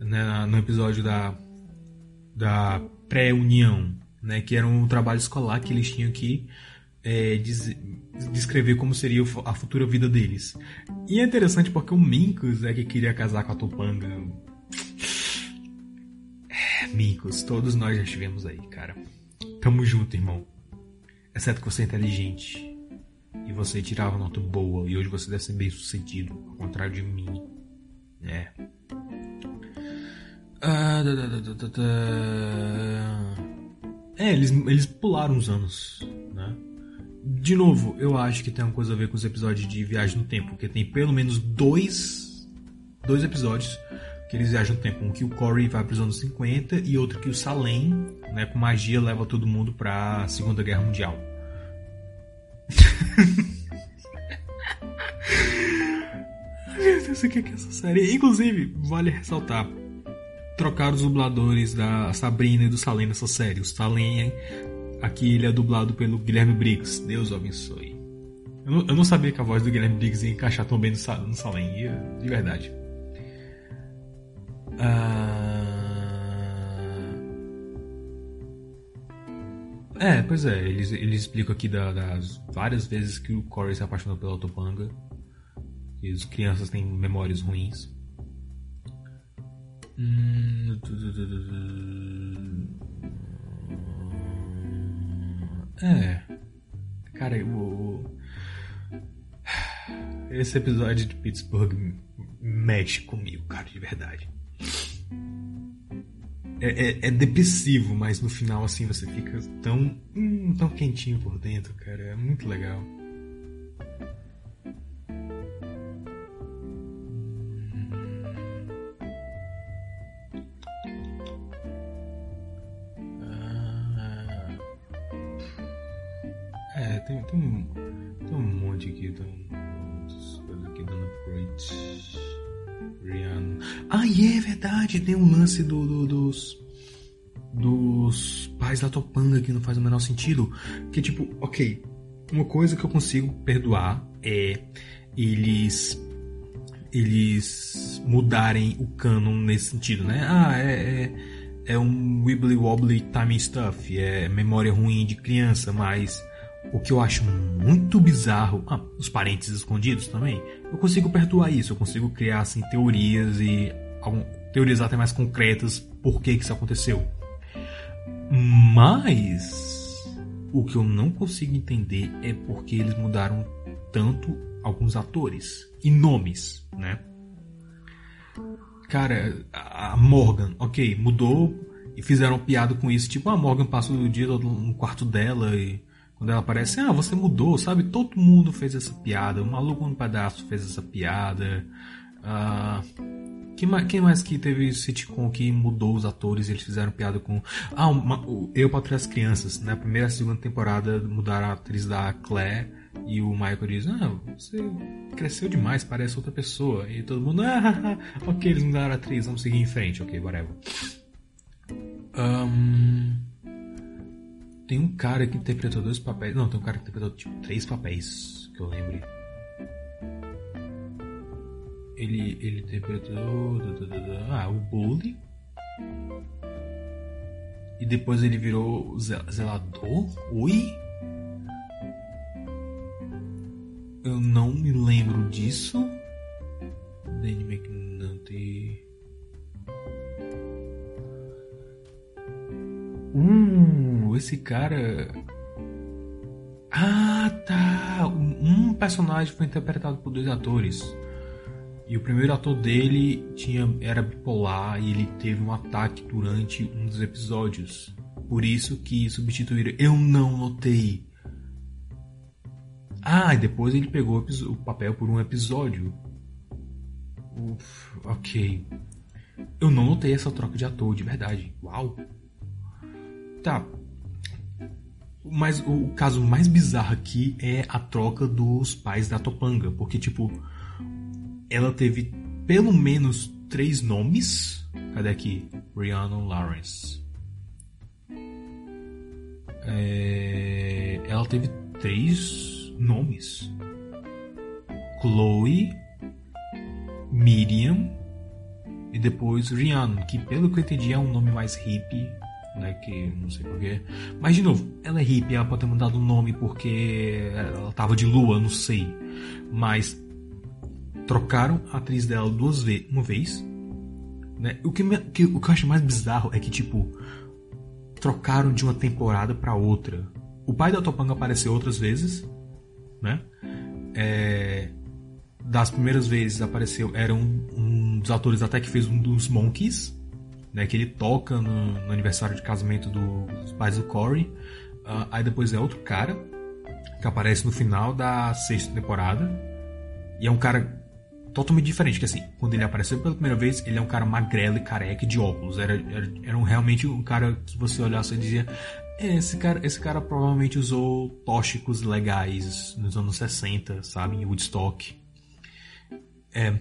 né, no episódio da, da pré-união, né, que era um trabalho escolar que eles tinham que é, des, descrever como seria a futura vida deles. E é interessante porque o Minkus é que queria casar com a Topanga. É, Minkus, todos nós já estivemos aí, cara. Tamo junto, irmão. Exceto que você é inteligente. E você tirava nota boa. E hoje você deve ser bem sucedido. Ao contrário de mim. É. Ah, da, da, da, é, eles, eles pularam uns anos, né? De novo, eu acho que tem uma coisa a ver com os episódios de Viagem no Tempo, porque tem pelo menos dois, dois episódios que eles viajam no tempo. Um que o Corey vai para os anos 50 e outro que o Salem, né, com magia, leva todo mundo para a Segunda Guerra Mundial. <laughs> Meu o que é essa série? Inclusive, vale ressaltar, trocaram os dubladores da Sabrina e do Salem nessa série. O Salem, aqui ele é dublado pelo Guilherme Briggs. Deus o abençoe. Eu não, eu não sabia que a voz do Guilherme Briggs ia encaixar tão bem no, no Salem, de verdade. Ah... É, pois é, eles, eles explicam aqui da, das várias vezes que o Corey se apaixonou pela Topanga. E as crianças têm memórias ruins. Hum... É. Cara, o. Esse episódio de Pittsburgh mexe comigo, cara, de verdade. É, é, é, depressivo, mas no final assim você fica tão, hum, tão quentinho por dentro, cara. É muito legal. Lance do, do, dos. Dos pais da Topanga que não faz o menor sentido. Que tipo, ok, uma coisa que eu consigo perdoar é eles eles mudarem o canon nesse sentido, né? Ah, é, é, é um wibbly wobbly timing stuff, é memória ruim de criança, mas o que eu acho muito bizarro, ah, os parentes escondidos também, eu consigo perdoar isso, eu consigo criar assim teorias e algum, teorias até mais concretas por que, que isso aconteceu. Mas o que eu não consigo entender é porque eles mudaram tanto alguns atores e nomes, né? Cara, a Morgan, ok, mudou e fizeram piada com isso, tipo, a Morgan passa o dia no quarto dela e quando ela aparece, ah, você mudou, sabe? Todo mundo fez essa piada. O Maluco no Pedaço fez essa piada. Ah, mais, quem mais que teve sitcom que mudou os atores eles fizeram piada com... Ah, uma, Eu para as Crianças. Na primeira e segunda temporada mudaram a atriz da Claire e o Michael diz, ah, você cresceu demais, parece outra pessoa. E todo mundo, ah, <laughs> ok, eles mudaram a atriz, vamos seguir em frente, ok, whatever. Um... Tem um cara que interpretou dois papéis. Não, tem um cara que interpretou tipo três papéis, que eu lembre. Ele, ele interpretou. Ah, o Bully. E depois ele virou zelador? Oi? Eu não me lembro disso. Danny McNulty. Hum esse cara. Ah, tá! Um personagem foi interpretado por dois atores. E o primeiro ator dele tinha, era bipolar e ele teve um ataque durante um dos episódios. Por isso que substituíram. Eu não notei. Ah, e depois ele pegou o papel por um episódio. Uf, ok. Eu não notei essa troca de ator, de verdade. Uau! Tá, mas o caso mais bizarro aqui é a troca dos pais da Topanga, porque tipo, ela teve pelo menos três nomes. Cadê aqui? Rhiannon Lawrence. É... Ela teve três nomes: Chloe, Miriam e depois Rhiannon, que pelo que eu entendi é um nome mais hippie né? Que não sei porquê. Mas de novo, ela é hippie, ela pode ter mudado o nome porque ela tava de lua, não sei. Mas trocaram a atriz dela duas vezes, uma vez. Né? O, que, me, que, o que eu acho mais bizarro é que, tipo, trocaram de uma temporada para outra. O pai da Topanga apareceu outras vezes, né? É, das primeiras vezes apareceu, era um, um dos atores até que fez um dos Monkeys, né, que ele toca no, no aniversário de casamento do, dos pais do Corey. Uh, aí depois é outro cara. que aparece no final da sexta temporada. E é um cara totalmente diferente, que assim, quando ele apareceu pela primeira vez, ele é um cara magrelo e careca de óculos. Era, era, era um, realmente um cara que você olhasse e dizia. É, esse cara, esse cara provavelmente usou tóxicos legais nos anos 60, sabe, em Woodstock. É,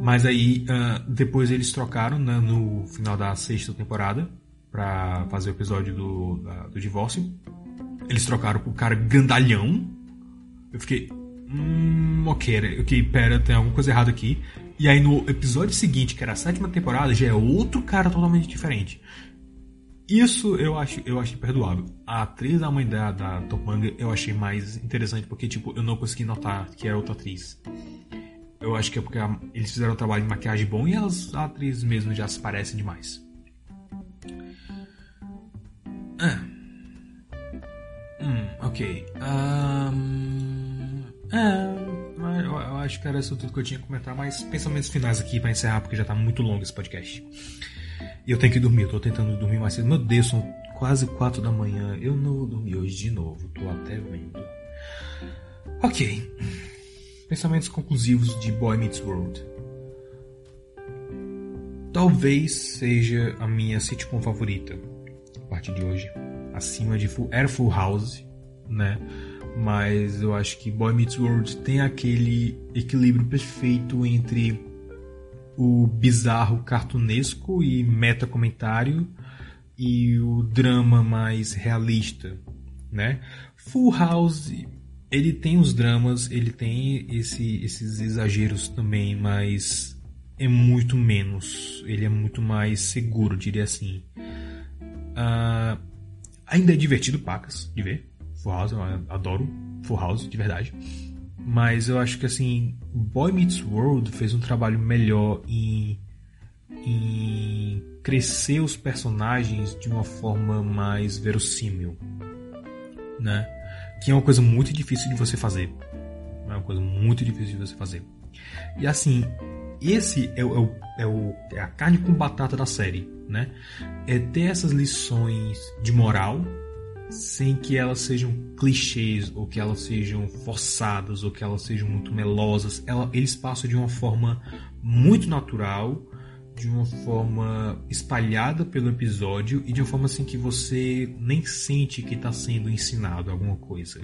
mas aí uh, depois eles trocaram né, no final da sexta temporada para fazer o episódio do, da, do divórcio. Eles trocaram pro cara grandalhão. Eu fiquei. Hum, ok, ok, pera, tem alguma coisa errada aqui. E aí no episódio seguinte, que era a sétima temporada, já é outro cara totalmente diferente. Isso eu acho, eu achei perdoável. A atriz da mãe da, da Topanga eu achei mais interessante porque, tipo, eu não consegui notar que era outra atriz. Eu acho que é porque a, eles fizeram um trabalho de maquiagem bom e as atrizes mesmo já se parecem demais. Ah. Hum, ok. Um, é, eu, eu, acho que era isso tudo que eu tinha que comentar, mas pensamentos finais aqui para encerrar, porque já tá muito longo esse podcast. E eu tenho que dormir, eu tô tentando dormir mais cedo. Meu Deus, são quase 4 da manhã. Eu não vou dormir hoje de novo, tô até vendo. Ok. Pensamentos conclusivos de Boy Meets World. Talvez seja a minha sitcom favorita a partir de hoje acima de Full, era Full House, né? Mas eu acho que Boy Meets World tem aquele equilíbrio perfeito entre o bizarro cartunesco e meta comentário e o drama mais realista, né? Full House ele tem os dramas, ele tem esse, esses exageros também, mas é muito menos. Ele é muito mais seguro, diria assim. Uh, Ainda é divertido, pacas, de ver. Full House, eu adoro Full House, de verdade. Mas eu acho que assim, Boy Meets World fez um trabalho melhor em, em crescer os personagens de uma forma mais verossímil, né? Que é uma coisa muito difícil de você fazer. É uma coisa muito difícil de você fazer. E assim, esse é o, é, o, é, é a carne com batata da série, né? É ter essas lições de moral sem que elas sejam clichês ou que elas sejam forçadas ou que elas sejam muito melosas. Ela, eles passam de uma forma muito natural, de uma forma espalhada pelo episódio e de uma forma assim que você nem sente que está sendo ensinado alguma coisa.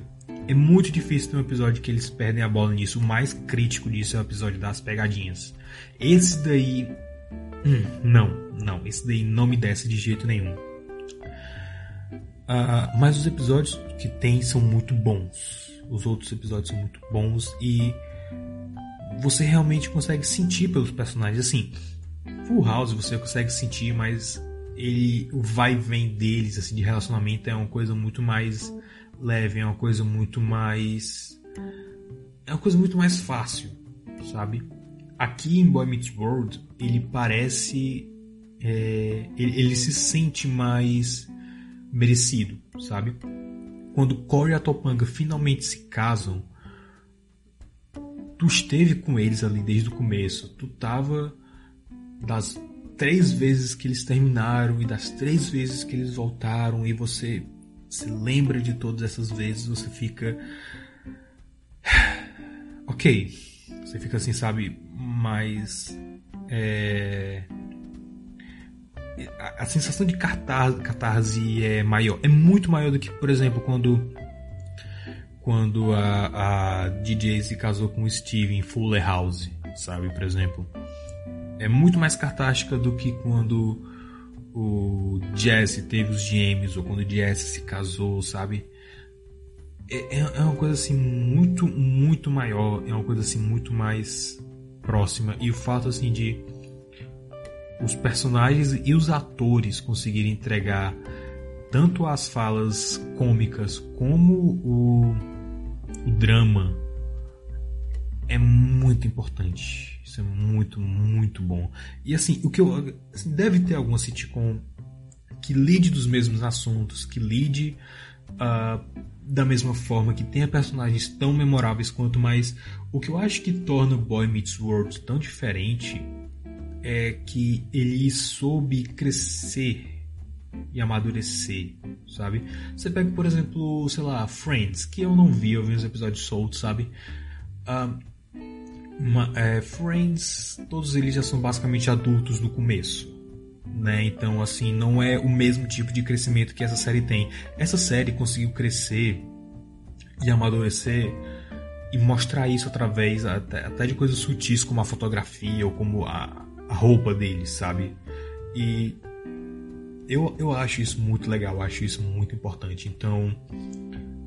É muito difícil ter um episódio que eles perdem a bola nisso. O mais crítico disso é o episódio das pegadinhas. Esse daí. Hum, não, não. Esse daí não me desce de jeito nenhum. Uh, mas os episódios que tem são muito bons. Os outros episódios são muito bons e você realmente consegue sentir pelos personagens. Assim, Full House você consegue sentir, mas ele, o vai e vem deles, assim, de relacionamento é uma coisa muito mais leve, é uma coisa muito mais. É uma coisa muito mais fácil, sabe? Aqui em Boy Meets World, ele parece. É, ele, ele, se sente mais merecido, sabe? Quando Corey e a Topanga finalmente se casam, tu esteve com eles ali desde o começo. Tu tava das três vezes que eles terminaram e das três vezes que eles voltaram e você se lembra de todas essas vezes, você fica. <sighs> Ok. Você fica assim, sabe? Mas. É... A, a sensação de catarse, catarse é maior. É muito maior do que, por exemplo, quando. Quando a, a DJ se casou com o Steve em Fuller House, sabe? Por exemplo. É muito mais catástica do que quando o Jesse teve os gêmeos, ou quando o Jesse se casou, sabe? É, é, é uma coisa assim muito, muito maior, é uma coisa assim muito mais próxima. E o fato assim de os personagens e os atores conseguirem entregar tanto as falas cômicas como o, o drama é muito importante. Isso é muito, muito bom. E assim, o que eu. Assim, deve ter alguma sitcom que lide dos mesmos assuntos, que lide uh, da mesma forma, que tenha personagens tão memoráveis quanto, mas o que eu acho que torna Boy Meets World tão diferente é que ele soube crescer e amadurecer, sabe? Você pega, por exemplo, sei lá, Friends, que eu não vi, eu vi os episódios soltos, sabe? Uma, é, Friends, todos eles já são basicamente adultos no começo. Né? Então, assim, não é o mesmo tipo de crescimento que essa série tem. Essa série conseguiu crescer e amadurecer e mostrar isso através até, até de coisas sutis como a fotografia ou como a, a roupa deles, sabe? E eu, eu acho isso muito legal, acho isso muito importante. Então,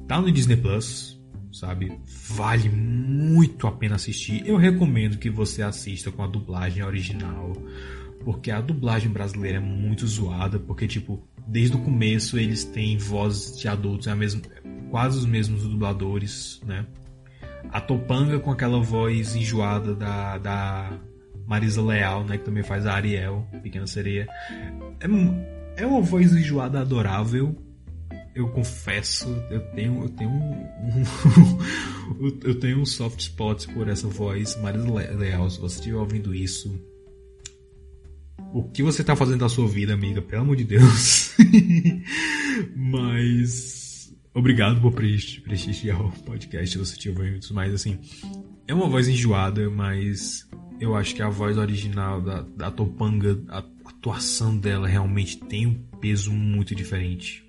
tá no Disney Plus, sabe? Vale muito a pena assistir. Eu recomendo que você assista com a dublagem original, porque a dublagem brasileira é muito zoada, porque tipo, desde o começo eles têm vozes de adultos, é a mesma, quase os mesmos dubladores, né? A Topanga com aquela voz enjoada da, da Marisa Leal, né, que também faz a Ariel, Pequena Sereia. É, é uma voz enjoada adorável. Eu confesso, eu tenho, eu tenho um, <laughs> um eu tenho um soft spot por essa voz, Marisa Leal. Se você estiver ouvindo isso, o que você está fazendo da sua vida, amiga? Pelo amor de Deus. <laughs> Mas obrigado por prestigiar o podcast você estiver ouvindo. Mas assim, é uma voz enjoada, mas eu acho que a voz original da, da Topanga, a atuação dela realmente tem um peso muito diferente.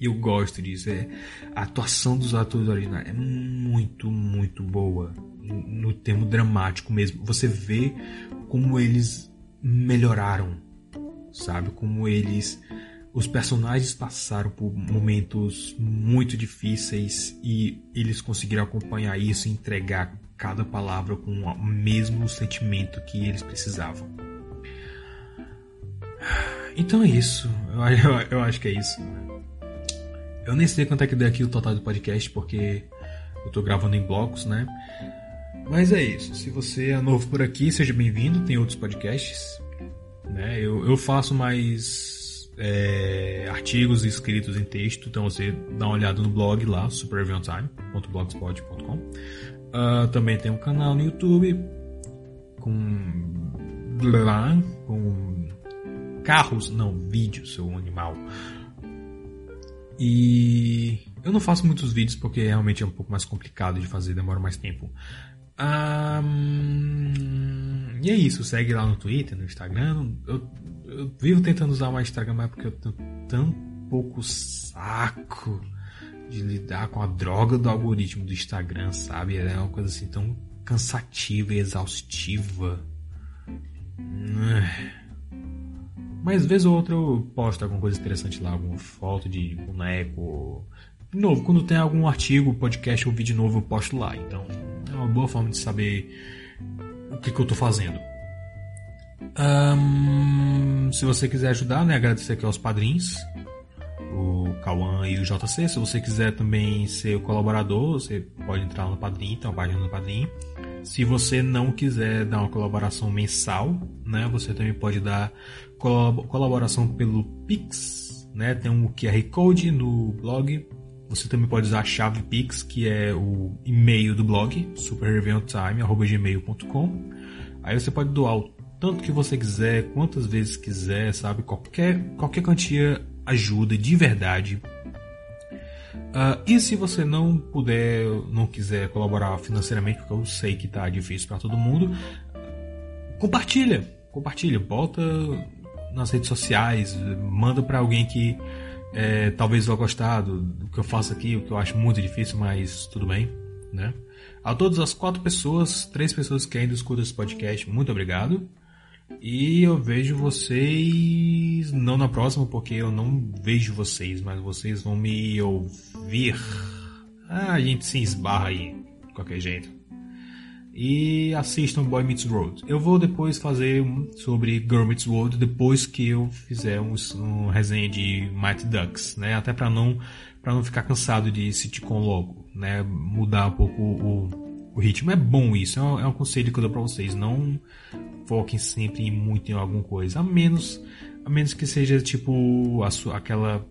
E eu gosto disso. É, a atuação dos atores originais é muito, muito boa. No, no termo dramático mesmo. Você vê como eles melhoraram, sabe? Como eles. Os personagens passaram por momentos muito difíceis e eles conseguiram acompanhar isso e entregar cada palavra com o mesmo sentimento que eles precisavam. Então é isso. Eu, <laughs> eu, eu acho que é isso. Eu nem sei quanto é que deu aqui o total do podcast, porque eu tô gravando em blocos, né? Mas é isso. Se você é novo por aqui, seja bem-vindo. Tem outros podcasts. Né? Eu, eu faço mais é, artigos escritos em texto, então você dá uma olhada no blog lá, supervisiontime.blogspot.com. Uh, também tem um canal no YouTube com, com carros, não, vídeos, seu animal. E eu não faço muitos vídeos porque realmente é um pouco mais complicado de fazer, demora mais tempo. Um, e é isso, segue lá no Twitter, no Instagram. Eu, eu vivo tentando usar mais Instagram, mas porque eu tenho tão pouco saco de lidar com a droga do algoritmo do Instagram, sabe? É uma coisa assim tão cansativa e exaustiva. Mas vez ou outra eu posto alguma coisa interessante lá, alguma foto de boneco. De novo, quando tem algum artigo, podcast ou vídeo novo, eu posto lá. Então é uma boa forma de saber o que, que eu estou fazendo. Um, se você quiser ajudar, né, agradecer aqui aos padrinhos, o Cauã e o JC. Se você quiser também ser o colaborador, você pode entrar no Padrim, tem uma página no Padrim. Se você não quiser dar uma colaboração mensal, né, você também pode dar colaboração pelo Pix, né, tem um QR Code no blog você também pode usar a chave Pix, que é o e-mail do blog, superreviewtime.gmail.com. Aí você pode doar o tanto que você quiser, quantas vezes quiser, sabe? Qualquer, qualquer quantia ajuda de verdade. Uh, e se você não puder, não quiser colaborar financeiramente, porque eu sei que tá difícil para todo mundo, compartilha, compartilha, bota nas redes sociais, manda para alguém que é, talvez vá gostar do, do, que eu faço aqui, o que eu acho muito difícil, mas tudo bem, né? A todas as quatro pessoas, três pessoas que ainda escutam esse podcast, muito obrigado. E eu vejo vocês não na próxima, porque eu não vejo vocês, mas vocês vão me ouvir. Ah, a gente se esbarra aí, de qualquer jeito e assistam Boy Meets World. Eu vou depois fazer um sobre Girl Meets World depois que eu fizer um, um resenha de Mighty Ducks, né? Até para não para não ficar cansado de sitcom logo, né? Mudar um pouco o, o ritmo é bom isso, é um, é um conselho que eu dou para vocês. Não foquem sempre muito em alguma coisa, a menos a menos que seja tipo a sua, aquela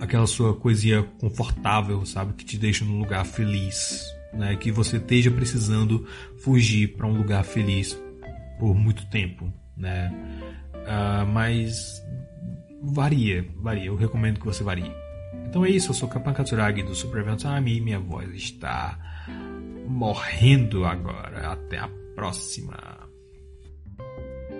aquela sua coisinha confortável, sabe, que te deixa num lugar feliz, né, que você esteja precisando fugir para um lugar feliz por muito tempo, né? Uh, mas varia, varia. Eu recomendo que você varie. Então é isso, eu sou Kapan Katsuragi do Super Time e minha voz está morrendo agora. Até a próxima.